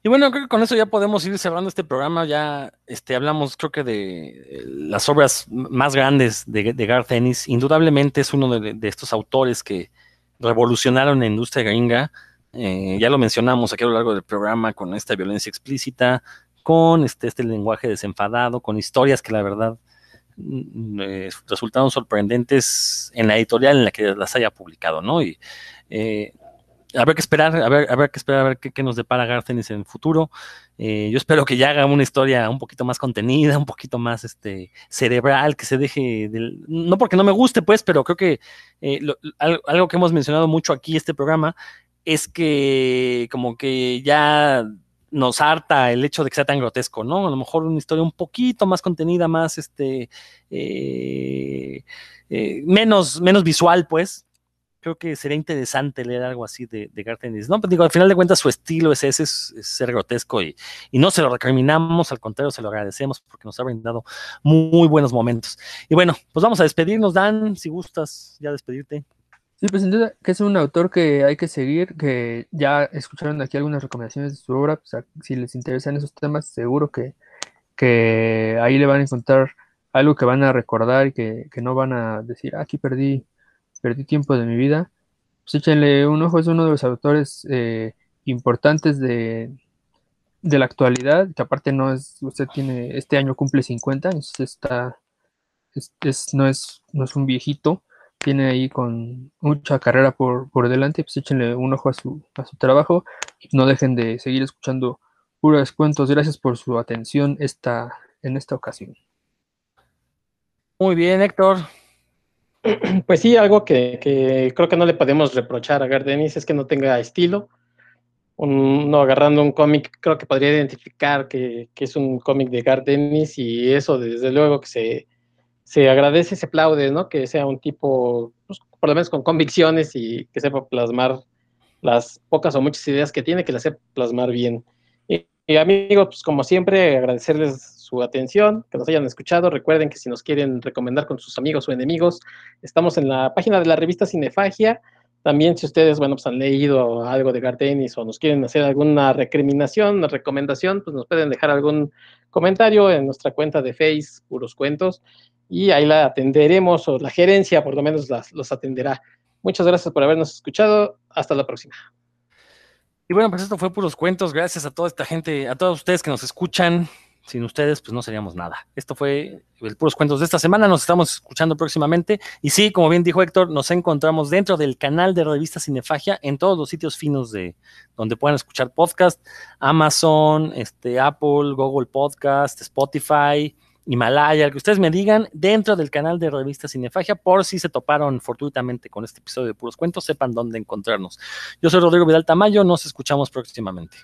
Y bueno, creo que con eso ya podemos ir cerrando este programa. Ya este, hablamos, creo que de eh, las obras más grandes de, Garth Ennis. Indudablemente es uno de, estos autores que revolucionaron la industria gringa. Eh, ya lo mencionamos aquí a lo largo del programa con esta violencia explícita, con este, este lenguaje desenfadado, con historias que la verdad eh, resultaron sorprendentes en la editorial en la que las haya publicado, ¿no? Y eh, habrá que esperar, ver, habrá que esperar a ver qué, nos depara Gartenis en el futuro. Eh, yo espero que ya haga una historia un poquito más contenida, un poquito más este, cerebral, que se deje del, no porque no me guste, pues, pero creo que algo que hemos mencionado mucho aquí este programa es que como que ya nos harta el hecho de que sea tan grotesco, ¿no? A lo mejor una historia un poquito más contenida, más este eh, eh, menos, menos visual, pues. Creo que sería interesante leer algo así de, de Gartenis. No, pues digo, al final de cuentas su estilo es ese, es, ser grotesco y, y, no se lo recriminamos, al contrario, se lo agradecemos porque nos ha brindado muy buenos momentos. Y bueno, pues vamos a despedirnos, Dan, si gustas ya despedirte. Sí, pues sin duda que es un autor que hay que seguir, que ya escucharon aquí algunas recomendaciones de su obra, pues, si les interesan esos temas, seguro que, que ahí le van a encontrar algo que van a recordar y que, no van a decir, ah, aquí perdí, perdí tiempo de mi vida. Pues échenle un ojo, es uno de los autores eh, importantes de, de la actualidad, que aparte no es, usted tiene, este año cumple 50, entonces está, es, no, es, no es un viejito, tiene ahí con mucha carrera por, por delante, pues échenle un ojo a su, a su trabajo y no dejen de seguir escuchando puros cuentos. Gracias por su atención esta, en esta ocasión. Muy bien, Héctor. *clears throat* Pues sí, algo que, que, creo que no le podemos reprochar a Gardenis es que no tenga estilo. Uno agarrando un cómic, creo que podría identificar que, que es un cómic de Gardenis y eso desde luego que se, se agradece, se aplaude, ¿no? Que sea un tipo, pues, por lo menos con convicciones y que sepa plasmar las pocas o muchas ideas que tiene, que las sepa plasmar bien. Y, y amigos, pues como siempre, agradecerles su atención, que nos hayan escuchado. Recuerden que si nos quieren recomendar con sus amigos o enemigos, estamos en la página de la revista Cinefagia. También si ustedes, bueno, pues han leído algo de Gardenis o nos quieren hacer alguna recriminación, una recomendación, pues nos pueden dejar algún comentario en nuestra cuenta de Face, Puros Cuentos, y ahí la atenderemos, o la gerencia por lo menos las, los atenderá. Muchas gracias por habernos escuchado. Hasta la próxima. Y bueno, pues esto fue Puros Cuentos. Gracias a toda esta gente, a todos ustedes que nos escuchan. Sin ustedes, pues no seríamos nada. Esto fue el Puros Cuentos de esta semana. Nos estamos escuchando próximamente. Y sí, como bien dijo Héctor, nos encontramos dentro del canal de revista Cinefagia en todos los sitios finos de donde puedan escuchar podcast: Amazon, este, Apple, Google Podcast, Spotify. Himalaya, el que ustedes me digan, dentro del canal de Revista Cinefagia, por si se toparon fortuitamente con este episodio de Puros Cuentos, sepan dónde encontrarnos. Yo soy Rodrigo Vidal Tamayo, nos escuchamos próximamente.